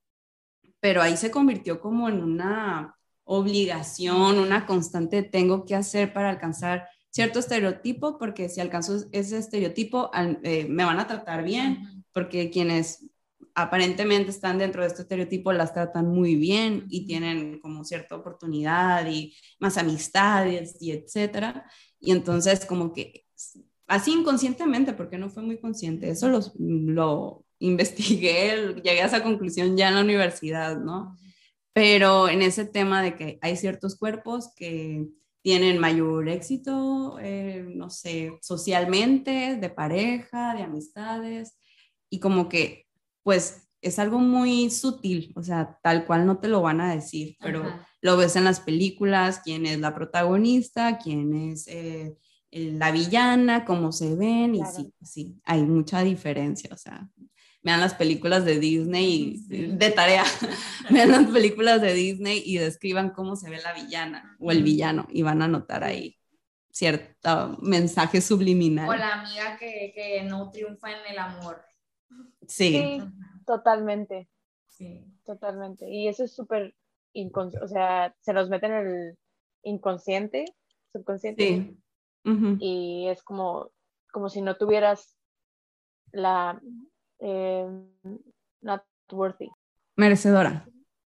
pero ahí se convirtió como en una obligación, una constante tengo que hacer para alcanzar cierto estereotipo, porque si alcanzo ese estereotipo eh, me van a tratar bien, porque quienes aparentemente están dentro de este estereotipo las tratan muy bien y tienen como cierta oportunidad y más amistades y etcétera. Y entonces como que así inconscientemente, porque no fue muy consciente, eso los, lo investigué, llegué a esa conclusión ya en la universidad, ¿no? Pero en ese tema de que hay ciertos cuerpos que tienen mayor éxito, eh, no sé, socialmente, de pareja, de amistades, y como que, pues, es algo muy sutil, o sea, tal cual no te lo van a decir, pero lo ves en las películas, quién es la protagonista, quién es eh, la villana, cómo se ven, y sí, sí, hay mucha diferencia, o sea, vean las películas de Disney y, de tarea, vean las películas de Disney y describan cómo se ve la villana o el villano y van a notar ahí cierto mensaje subliminal. O la amiga que, que no triunfa en el amor. Sí. totalmente. Sí. Totalmente. Y eso es súper o sea, se nos mete en el inconsciente, subconsciente. Sí. Y es como, como si no tuvieras la eh, not worthy. Merecedora.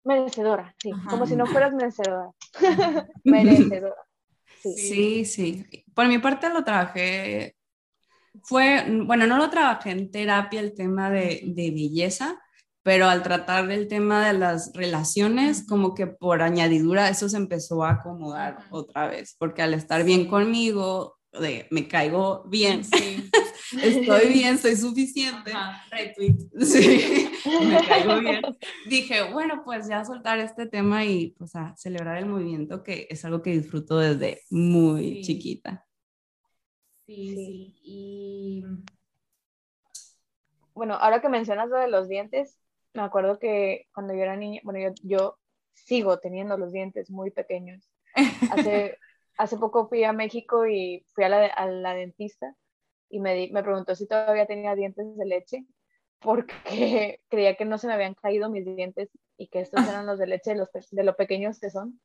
Merecedora, sí. Como si no fueras merecedora. merecedora. Sí. sí, Por mi parte lo trabajé, fue, bueno, no lo trabajé en terapia el tema de, de belleza, pero al tratar del tema de las relaciones, como que por añadidura eso se empezó a acomodar otra vez, porque al estar bien conmigo, de me caigo bien, sí. Estoy bien, soy suficiente, retweet, sí, me caigo bien. Dije, bueno, pues ya soltar este tema y pues a celebrar el movimiento que es algo que disfruto desde muy chiquita. Sí, sí, y bueno, ahora que mencionas lo de los dientes, me acuerdo que cuando yo era niña, bueno, yo, yo sigo teniendo los dientes muy pequeños. Hace, hace poco fui a México y fui a la, a la dentista y me, me preguntó si todavía tenía dientes de leche porque creía que no se me habían caído mis dientes y que estos eran los de leche de, los, de lo pequeños que son.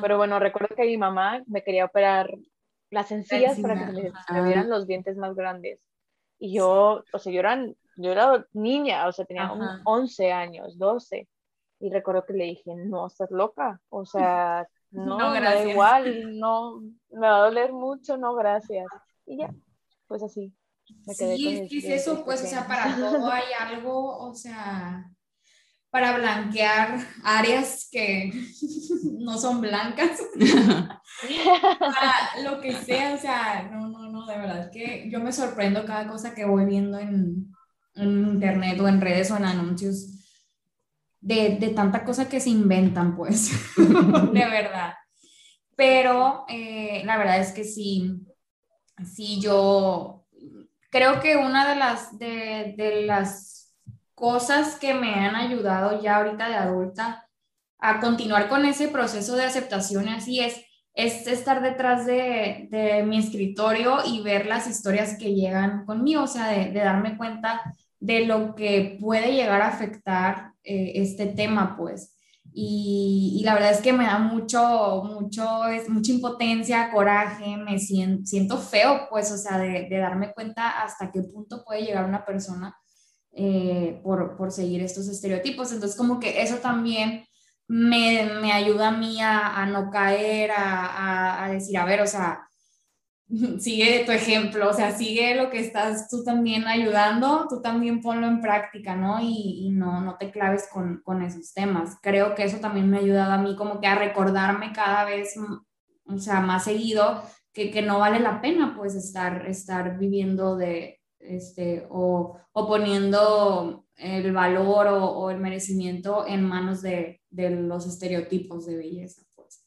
Pero bueno, recuerdo que mi mamá me quería operar las encías para que me, me, vieran los dientes más grandes. Y yo, o sea, yo era, yo era niña, o sea, tenía 11 años, 12. Y recuerdo que le dije, no, estás loca. O sea, no, no da igual, no, me va a doler mucho, no, gracias. Y ya, pues así. Me quedé sí, con es eso, pues, o sea, para todo hay algo, o sea, para blanquear áreas que no son blancas, para lo que sea, o sea, no, no, no, de verdad que yo me sorprendo cada cosa que voy viendo en, internet o en redes o en anuncios de, de tanta cosa que se inventan, pues, de verdad. Pero eh, la verdad es que sí, sí, yo creo que una de las, de, de las cosas que me han ayudado ya ahorita de adulta a continuar con ese proceso de aceptación, así es, es estar detrás de, de mi escritorio y ver las historias que llegan conmigo, o sea, de, de darme cuenta de lo que puede llegar a afectar eh, este tema, pues. Y, la verdad es que me da mucho, mucho, es, mucha impotencia, coraje, me siento, siento feo, pues, o sea, de, de darme cuenta hasta qué punto puede llegar una persona eh, por, por, seguir estos estereotipos. Entonces, como que eso también me, me ayuda a mí a, a no caer, a, a, decir, a ver, o sea, sigue tu ejemplo, o sea, sigue lo que estás tú también ayudando, tú también ponlo en práctica, ¿no? Y, y no, no te claves con, con, esos temas. Creo que eso también me ha ayudado a mí como que a recordarme cada vez, o sea, más seguido que, que no vale la pena pues estar, estar viviendo de, este, o, poniendo el valor o, el merecimiento en manos de, los estereotipos de belleza. Pues.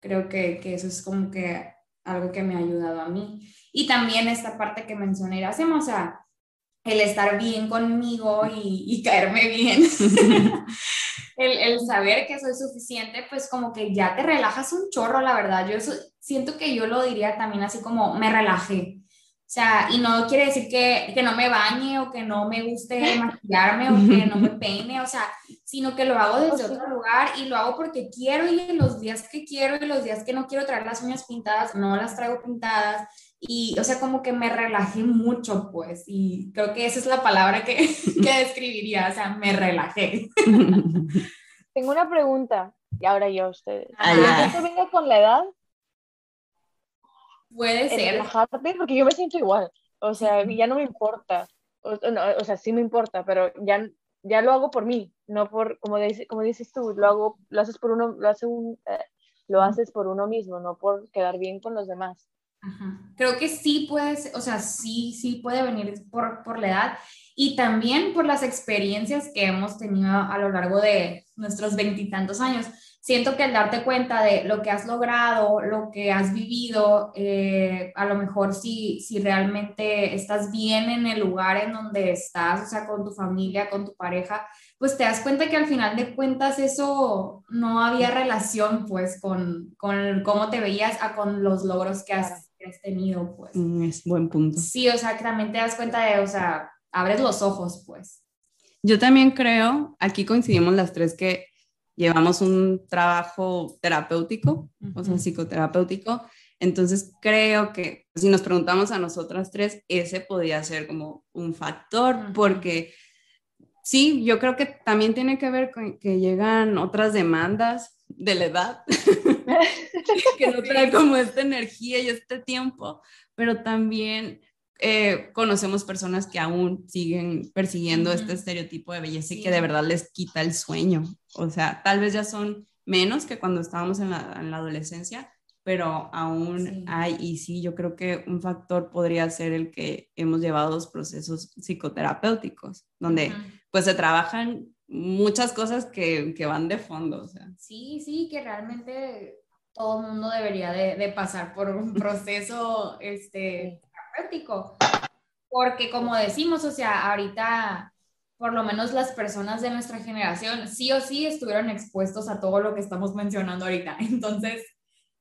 Creo que, eso es como que algo que me ha ayudado a mí. Y también esta parte que mencioné, hacemos, o sea, el estar bien conmigo y, caerme bien. el, saber que soy suficiente, pues como que ya te relajas un chorro, la verdad. Yo siento que yo lo diría también así como me relajé. O sea, y no quiere decir que, que, no me bañe o que no me guste maquillarme o que no me peine, o sea, sino que lo hago desde otro lugar y lo hago porque quiero y en los días que quiero y los días que no quiero traer las uñas pintadas, no las traigo pintadas. Y, o sea, como que me relajé mucho, pues, y creo que esa es la palabra que, que describiría, o sea, me relajé. Tengo una pregunta, y ahora yo a ustedes. ¿Esto venga con la edad? Puede ser. porque yo me siento igual. O sea, ya no me importa. O, sea, sí me importa, pero ya, ya lo hago por mí, no por, como, dice, como dices tú, lo hago, lo haces por uno, lo, hace un, eh, lo haces por uno mismo, no por quedar bien con los demás. Creo que sí puede, o sea, sí, sí puede venir por, por la edad y también por las experiencias que hemos tenido a lo largo de nuestros veintitantos años siento que al darte cuenta de lo que has logrado, lo que has vivido, eh, a lo mejor si, si realmente estás bien en el lugar en donde estás, o sea, con tu familia, con tu pareja, pues te das cuenta que al final de cuentas eso no había relación pues con, con cómo te veías a con los logros que has, que has tenido pues. Mm, es buen punto. Sí, o sea, que también te das cuenta de, o sea, abres los ojos pues. Yo también creo, aquí coincidimos las tres que llevamos un trabajo terapéutico, o sea, psicoterapéutico. Entonces creo que si nos preguntamos a nosotras tres, ese podría ser como un factor, porque sí, yo creo que también tiene que ver con que llegan otras demandas de la edad, que no trae como esta energía y este tiempo, pero también eh, conocemos personas que aún siguen persiguiendo este estereotipo de belleza y que de verdad les quita el sueño. O sea, tal vez ya son menos que cuando estábamos en la, en la adolescencia, pero aún hay, y sí, yo creo que un factor podría ser el que hemos llevado los procesos psicoterapéuticos, donde pues se trabajan muchas cosas que, que, van de fondo. O sea. Sí, sí, que realmente todo el mundo debería de, de pasar por un proceso este, práctico. Porque como decimos, o sea, ahorita por lo menos las personas de nuestra generación sí o sí estuvieron expuestos a todo lo que estamos mencionando ahorita. Entonces,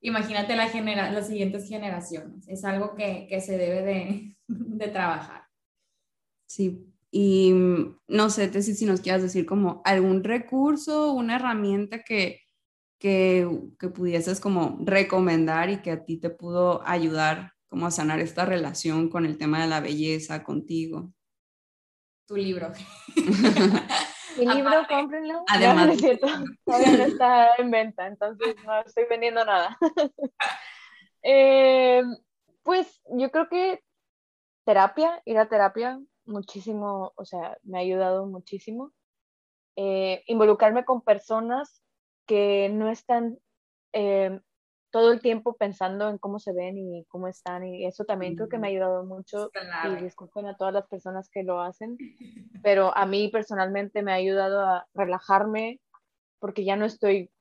imagínate la genera las siguientes generaciones. Es algo que, que se debe de, de, trabajar. Sí, y no sé, Tessy, si nos quieras decir como algún recurso, una herramienta que, que, que pudieses como recomendar y que a ti te pudo ayudar como a sanar esta relación con el tema de la belleza contigo. Tu libro. Mi libro, cómprenlo. Además, todavía no está en venta, entonces no estoy vendiendo nada. Eh, pues yo creo que terapia, ir a terapia, muchísimo, o sea, me ha ayudado muchísimo. Eh, involucrarme con personas que no están eh, todo el tiempo pensando en cómo se ven y cómo están y eso también creo que me ha ayudado mucho y disculpen a todas las personas que lo hacen, pero a mí personalmente me ha ayudado a relajarme porque ya no estoy,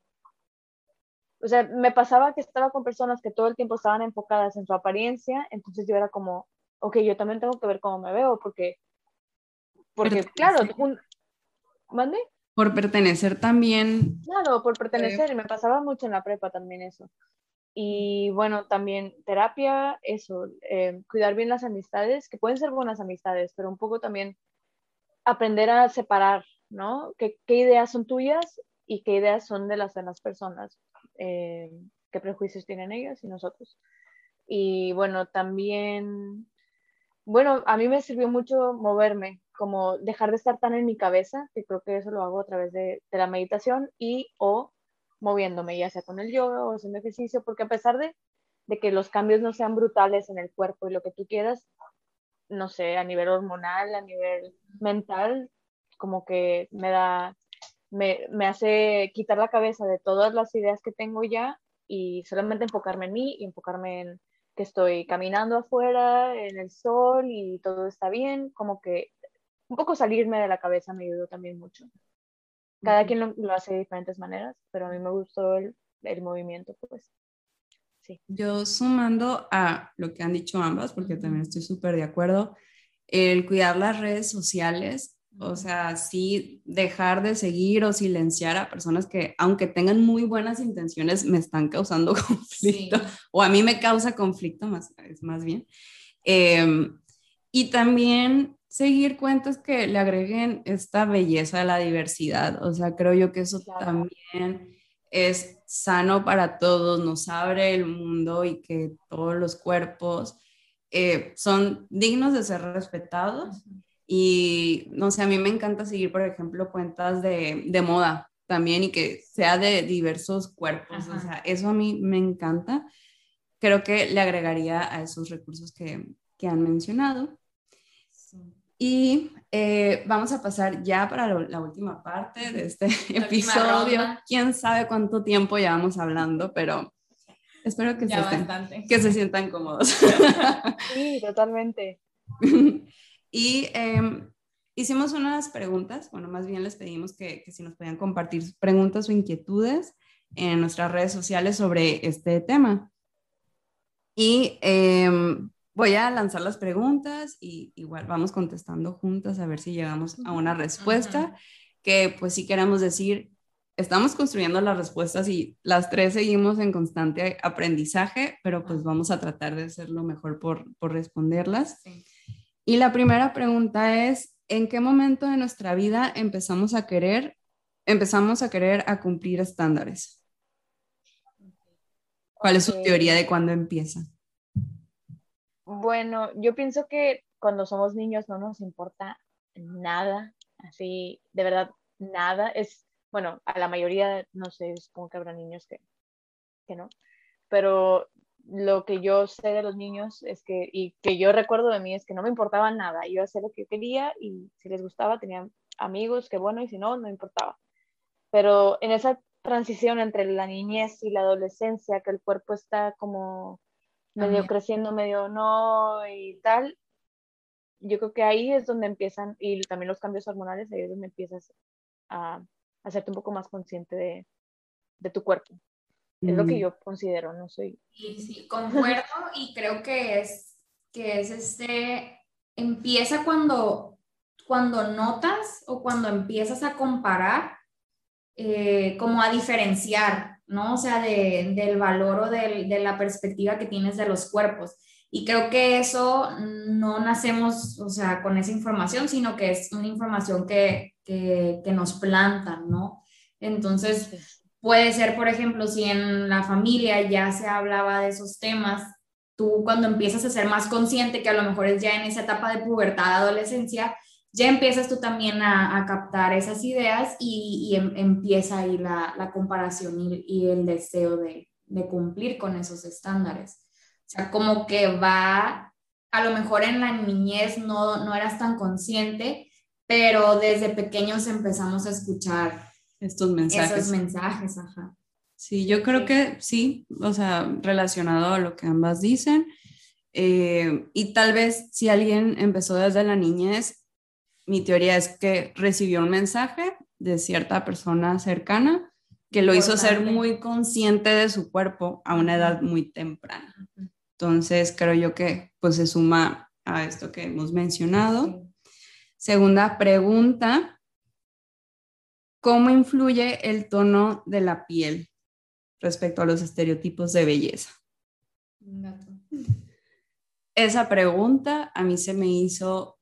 o sea, me pasaba que estaba con personas que todo el tiempo estaban enfocadas en su apariencia, entonces yo era como, ok, yo también tengo que ver cómo me veo porque, porque claro, un, ¿mande? Por pertenecer también. Claro, por pertenecer, y me pasaba mucho en la prepa también eso. Y bueno, también terapia, eso, eh, cuidar bien las amistades, que pueden ser buenas amistades, pero un poco también aprender a separar, ¿no? ¿Qué, qué ideas son tuyas y qué ideas son de las demás personas? Eh, ¿Qué prejuicios tienen ellas y nosotros? Y bueno, también, bueno, a mí me sirvió mucho moverme, como dejar de estar tan en mi cabeza, que creo que eso lo hago a través de, la meditación y o moviéndome, ya sea con el yoga o haciendo ejercicio, porque a pesar de, de que los cambios no sean brutales en el cuerpo y lo que tú quieras, no sé, a nivel hormonal, a nivel mental, como que me da, me, me, hace quitar la cabeza de todas las ideas que tengo ya y solamente enfocarme en mí y enfocarme en que estoy caminando afuera, en el sol y todo está bien, como que un poco salirme de la cabeza me ayudó también mucho. Cada quien lo, hace de diferentes maneras, pero a mí me gustó el, el movimiento, pues. Sí. Yo sumando a lo que han dicho ambas, porque también estoy súper de acuerdo, el cuidar las redes sociales, o sea, sí dejar de seguir o silenciar a personas que, aunque tengan muy buenas intenciones, me están causando conflicto, o a mí me causa conflicto más, es más bien. Em, y también seguir cuentas que le agreguen esta belleza de la diversidad. O sea, creo yo que eso también es sano para todos, nos abre el mundo y que todos los cuerpos eh, son dignos de ser respetados. Y no sé, a mí me encanta seguir, por ejemplo, cuentas de, de moda también y que sea de diversos cuerpos. O sea, eso a mí me encanta. Creo que le agregaría a esos recursos que, que han mencionado. Y eh, vamos a pasar ya para la última parte de este episodio. Quién sabe cuánto tiempo llevamos hablando, pero espero que, se, que se sientan cómodos. Sí, totalmente. y em, hicimos unas preguntas, bueno, más bien les pedimos que, que si nos podían compartir preguntas o inquietudes en nuestras redes sociales sobre este tema. Y eh, Voy a lanzar las preguntas y igual vamos contestando juntas a ver si llegamos a una respuesta que pues si queremos decir, estamos construyendo las respuestas y las tres seguimos en constante aprendizaje, pero pues vamos a tratar de hacer lo mejor por, por responderlas. Y la primera pregunta es, ¿en qué momento de nuestra vida empezamos a querer, empezamos a querer a cumplir estándares? ¿Cuál es su teoría de cuándo empieza? Bueno, yo pienso que cuando somos niños no nos importa nada, así, de verdad, nada. Es, bueno, a la mayoría, no sé, supongo que habrá niños que, que no, pero lo que yo sé de los niños es que, y que yo recuerdo de mí, es que no me importaba nada. Yo hacía lo que quería y si les gustaba, tenía amigos, que bueno, y si no, no importaba. Pero en esa transición entre la niñez y la adolescencia, que el cuerpo está como medio creciendo, medio no y tal, yo creo que ahí es donde empiezan, y también los cambios hormonales, ahí es donde empiezas a, hacerte un poco más consciente de, de tu cuerpo. Es lo que mm. yo considero, no soy. Sí, sí, concuerdo y creo que es, que es este, empieza cuando, cuando notas o cuando empiezas a comparar, eh, como a diferenciar, ¿no? O sea, de, del valor o de, de la perspectiva que tienes de los cuerpos. Y creo que eso no nacemos, o sea, con esa información, sino que es una información que, que, que nos plantan, ¿no? Entonces, Puede ser, por ejemplo, si en la familia ya se hablaba de esos temas, tú cuando empiezas a ser más consciente, que a lo mejor es ya en esa etapa de pubertad, adolescencia, ya empiezas tú también a, captar esas ideas y, em, empieza ahí la, comparación y, y, el deseo de, de cumplir con esos estándares. O sea, como que va, a lo mejor en la niñez no, no eras tan consciente, pero desde pequeños empezamos a escuchar estos mensajes. Esos mensajes, ajá. Sí, yo creo que sí, o sea, relacionado a lo que ambas dicen. Eh, y tal vez si alguien empezó desde la niñez, mi teoría es que recibió un mensaje de cierta persona cercana que lo hizo ser muy consciente de su cuerpo a una edad muy temprana. Entonces, creo yo que pues se suma a esto que hemos mencionado. Segunda pregunta, ¿Cómo influye el tono de la piel respecto a los estereotipos de belleza? Esa pregunta a mí se me hizo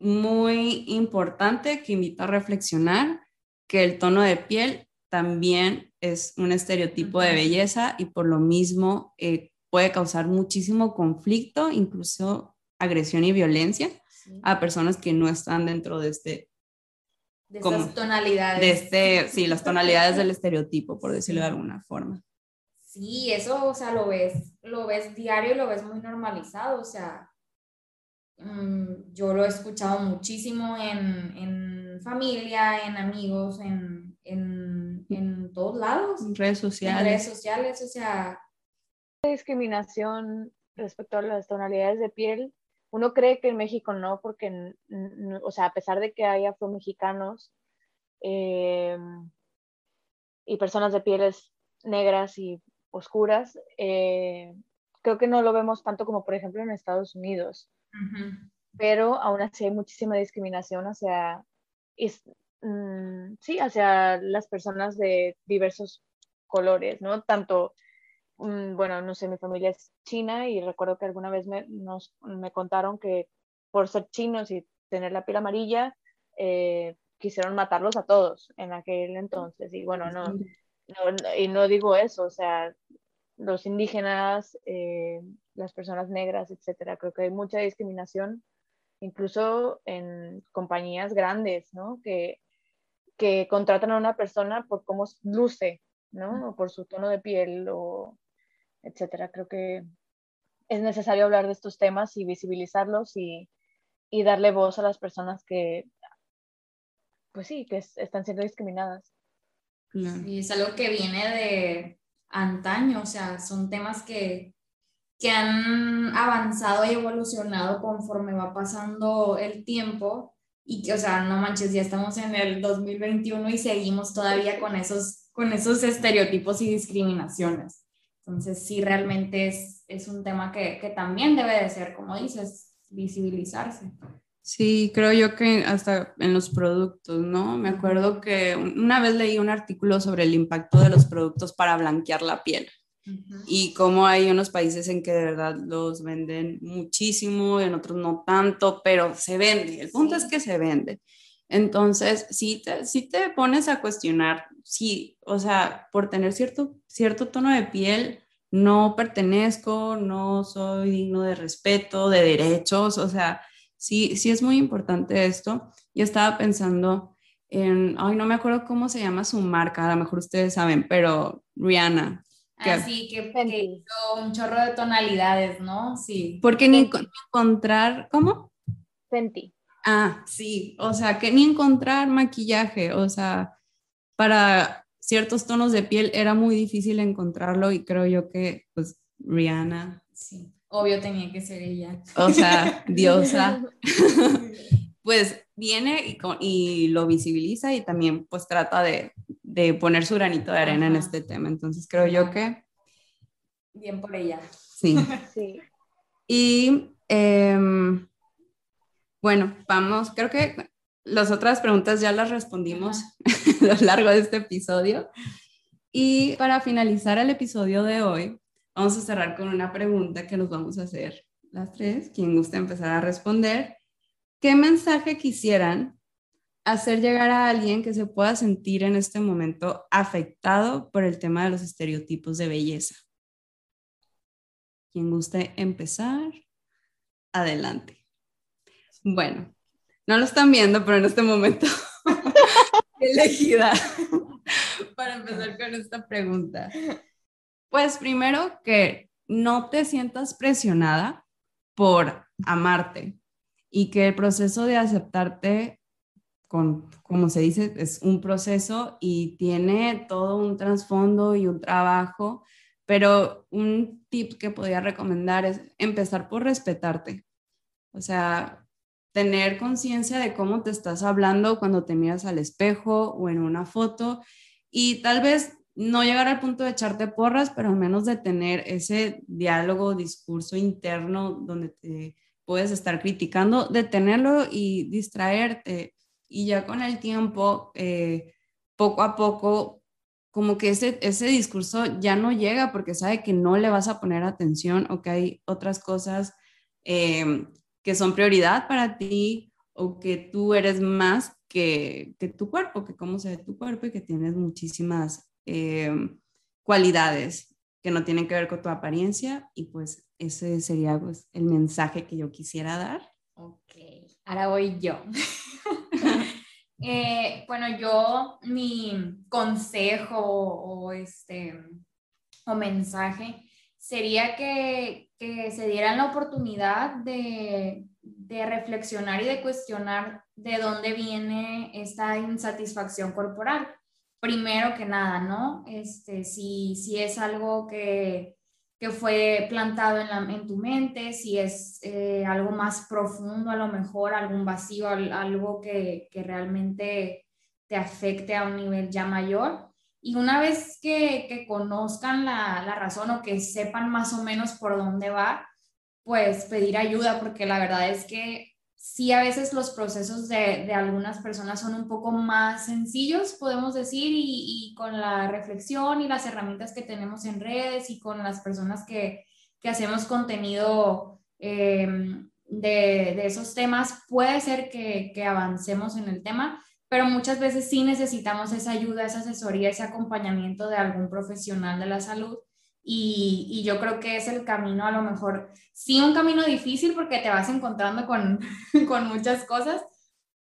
muy importante, que invita a reflexionar que el tono de piel también es un estereotipo de belleza y por lo mismo eh, puede causar muchísimo conflicto, incluso agresión y violencia a personas que no están dentro de este de esas tonalidades. De este, sí, las tonalidades del estereotipo, por decirlo de alguna forma. Sí, eso, o sea, lo ves, lo ves diario, lo ves muy normalizado, o sea, mm, yo lo he escuchado muchísimo en, en familia, en amigos, en, en, en, todos lados. En redes sociales. En redes sociales, o sea. Discriminación respecto a las tonalidades de piel uno cree que en México no, porque, o sea, a pesar de que hay afromexicanos eh, y personas de pieles negras y oscuras, eh, creo que no lo vemos tanto como, por ejemplo, en Estados Unidos. Pero aún así hay muchísima discriminación hacia, mm, sí, hacia las personas de diversos colores, ¿no? Tanto Mm, bueno, no sé, mi familia es china y recuerdo que alguna vez me, nos, me contaron que por ser chinos y tener la piel amarilla, eh, quisieron matarlos a todos en aquel entonces. Y bueno, no, no y no digo eso, o sea, los indígenas, eh, las personas negras, etcétera. Creo que hay mucha discriminación, incluso en compañías grandes, ¿no? Que, que contratan a una persona por cómo luce, ¿no? O por su tono de piel o etcétera. Creo que es necesario hablar de estos temas y visibilizarlos y, y darle voz a las personas que, pues sí, que están siendo discriminadas. Y es algo que viene de antaño, o sea, son temas que, que han avanzado y evolucionado conforme va pasando el tiempo y que, o sea, no manches, ya estamos en el 2021 y seguimos todavía con esos, con esos estereotipos y discriminaciones. Entonces, sí, realmente es, es un tema que, que, también debe de ser, como dices, visibilizarse. Sí, creo yo que hasta en los productos, ¿no? Me acuerdo que una vez leí un artículo sobre el impacto de los productos para blanquear la piel. y como hay unos países en que de verdad los venden muchísimo y en otros no tanto, pero se vende. El punto es que se vende. Entonces, si te, si te pones a cuestionar, sí, o sea, por tener cierto, cierto tono de piel, no pertenezco, no soy digno de respeto, de derechos, o sea, sí, sí es muy importante esto. Yo estaba pensando en, ay, no me acuerdo cómo se llama su marca, a lo mejor ustedes saben, pero Rihanna. Así que, que hizo un chorro de tonalidades, ¿no? Sí. Porque ni encontrar, ¿cómo? Fenty. Ah, sí, o sea, que ni encontrar maquillaje, o sea, para ciertos tonos de piel era muy difícil encontrarlo y creo yo que pues Rihanna. Sí, obvio tenía que ser ella. O sea, diosa. pues viene y, y, lo visibiliza y también pues trata de, de poner su granito de arena en este tema. Entonces creo yo que... Bien por ella. Sí. sí. Y em, bueno, vamos, creo que las otras preguntas ya las respondimos a lo largo de este episodio. Y para finalizar el episodio de hoy, vamos a cerrar con una pregunta que nos vamos a hacer las tres. Quien gusta empezar a responder, ¿qué mensaje quisieran hacer llegar a alguien que se pueda sentir en este momento afectado por el tema de los estereotipos de belleza? Quien guste empezar, adelante. Bueno, no lo están viendo, pero en este momento elegida para empezar con esta pregunta. Pues primero que no te sientas presionada por amarte y que el proceso de aceptarte, con, como se dice, es un proceso y tiene todo un trasfondo y un trabajo, pero un tip que podría recomendar es empezar por respetarte. O sea, tener conciencia de cómo te estás hablando cuando te miras al espejo o en una foto y tal vez no llegar al punto de echarte porras, pero al menos de tener ese diálogo, discurso interno donde te puedes estar criticando, detenerlo y distraerte. Y ya con el tiempo, eh, poco a poco, como que ese, ese discurso ya no llega porque sabe que no le vas a poner atención o que hay otras cosas eh, que son prioridad para ti o que tú eres más que, que tu cuerpo, que cómo se ve tu cuerpo y que tienes muchísimas eh, cualidades que no tienen que ver con tu apariencia y pues ese sería pues, el mensaje que yo quisiera dar. Ok, ahora voy yo. Eh, bueno, yo mi consejo o, este, o mensaje sería que, se dieran la oportunidad de, reflexionar y de cuestionar de dónde viene esta insatisfacción corporal. Primero que nada, ¿no? Este, si, si es algo que, fue plantado en, la, en, tu mente, si es eh, algo más profundo, a lo mejor algún vacío, algo que, que realmente te afecte a un nivel ya mayor, y una vez que, conozcan la, razón o que sepan más o menos por dónde va, pues pedir ayuda, porque la verdad es que sí a veces los procesos de, algunas personas son un poco más sencillos, podemos decir, y, con la reflexión y las herramientas que tenemos en redes y con las personas que, hacemos contenido eh, de, esos temas, puede ser que, que avancemos en el tema pero muchas veces sí necesitamos esa ayuda, esa asesoría, ese acompañamiento de algún profesional de la salud. Y, yo creo que es el camino, a lo mejor, sí un camino difícil porque te vas encontrando con, con muchas cosas,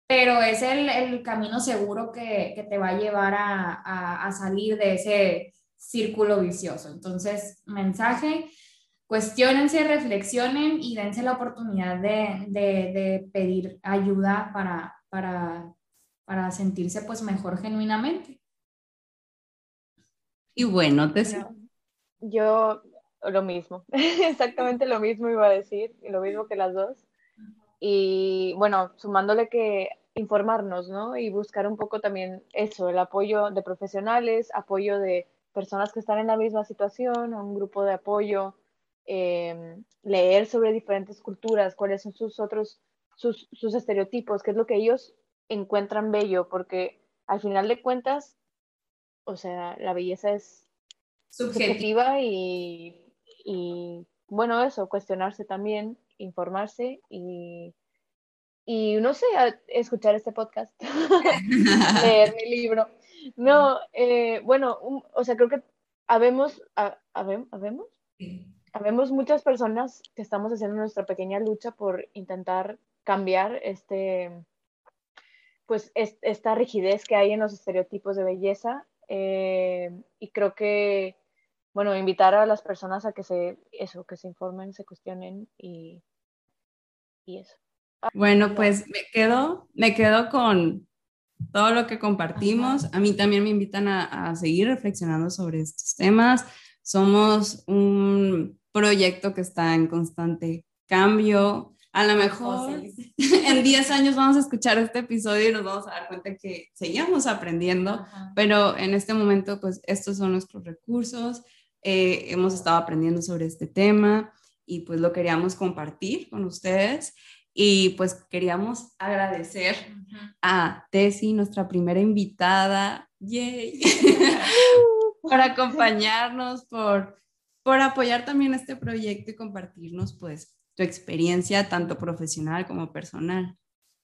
pero es el, el camino seguro que, que, te va a llevar a, a, salir de ese círculo vicioso. Entonces, mensaje, cuestionense, reflexionen y dense la oportunidad de, de, de pedir ayuda para, para para sentirse pues mejor genuinamente. Y bueno, te... Yo lo mismo, exactamente lo mismo iba a decir, lo mismo que las dos. Y bueno, sumándole que informarnos, ¿no? Y buscar un poco también eso, el apoyo de profesionales, apoyo de personas que están en la misma situación, un grupo de apoyo, em, leer sobre diferentes culturas, cuáles son sus otros, sus, sus estereotipos, qué es lo que ellos encuentran bello, porque al final de cuentas, o sea, la belleza es, subjetiva y, bueno, eso, cuestionarse también, informarse y, y no sé, escuchar este podcast, leer mi libro. No, eh, bueno, o sea, creo que habemos, habemos, habemos muchas personas que estamos haciendo nuestra pequeña lucha por intentar cambiar este, pues esta rigidez que hay en los estereotipos de belleza eh, y creo que bueno invitar a las personas a que se eso que se informen se cuestionen y, y eso. Bueno pues me quedo me quedo con todo lo que compartimos. A mí también me invitan a, a seguir reflexionando sobre estos temas. Somos un proyecto que está en constante cambio a lo mejor en 10 años vamos a escuchar este episodio y nos vamos a dar cuenta que seguimos aprendiendo, pero en este momento, pues estos son nuestros recursos, eh, hemos estado aprendiendo sobre este tema y pues lo queríamos compartir con ustedes. Y pues queríamos agradecer a Tessy, nuestra primera invitada, yay, por acompañarnos, por, por apoyar también este proyecto y compartirnos pues tu experiencia tanto profesional como personal.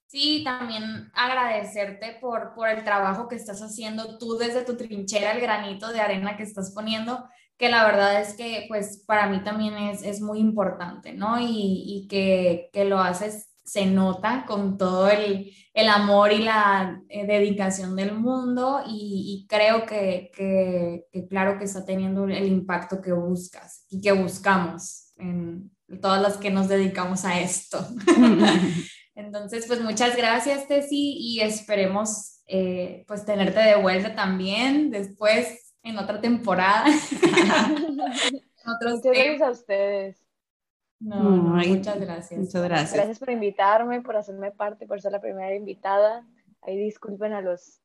Sí, también agradecerte por, por el trabajo que estás haciendo tú desde tu trinchera, el granito de arena que estás poniendo, que la verdad es que pues para mí también es, es muy importante, ¿no? Y, y que, que, lo haces, se nota con todo el, el amor y la eh, dedicación del mundo y, y creo que, que, que, claro que está teniendo el impacto que buscas y que buscamos en, todas las que nos dedicamos a esto. Entonces, pues muchas gracias, Tessy, y esperemos eh, pues tenerte de vuelta también después en otra temporada. muchas gracias a ustedes. No, muchas gracias. Muchas gracias. Gracias por invitarme, por hacerme parte, por ser la primera invitada. Ahí disculpen a los,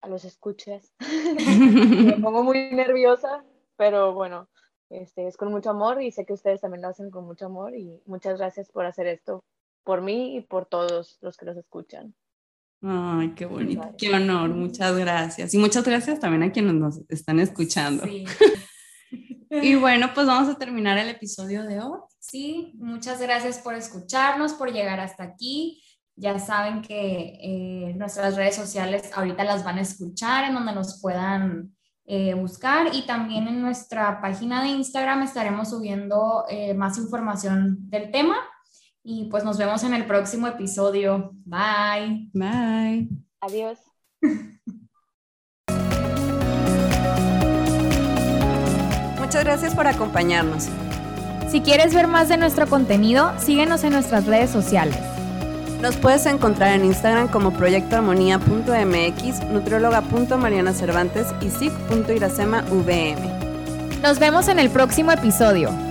a los escuchas. Me pongo muy nerviosa, pero bueno, este, es con mucho amor y sé que ustedes también lo hacen con mucho amor y muchas gracias por hacer esto por mí y por todos los que los escuchan. Ay, qué bonito, qué honor, muchas gracias. Y muchas gracias también a quienes nos están escuchando. y bueno, pues vamos a terminar el episodio de hoy. Sí, muchas gracias por escucharnos, por llegar hasta aquí. Ya saben que eh, nuestras redes sociales ahorita las van a escuchar en donde nos puedan eh, buscar y también en nuestra página de Instagram estaremos subiendo eh, más información del tema y pues nos vemos en el próximo episodio. Bye. Bye. Adiós. Muchas gracias por acompañarnos. Si quieres ver más de nuestro contenido, síguenos en nuestras redes sociales. Nos puedes encontrar en Instagram como proyectoarmonía.mx, nutrióloga.marianacervantes y sig.iracema.vm. Nos vemos en el próximo episodio.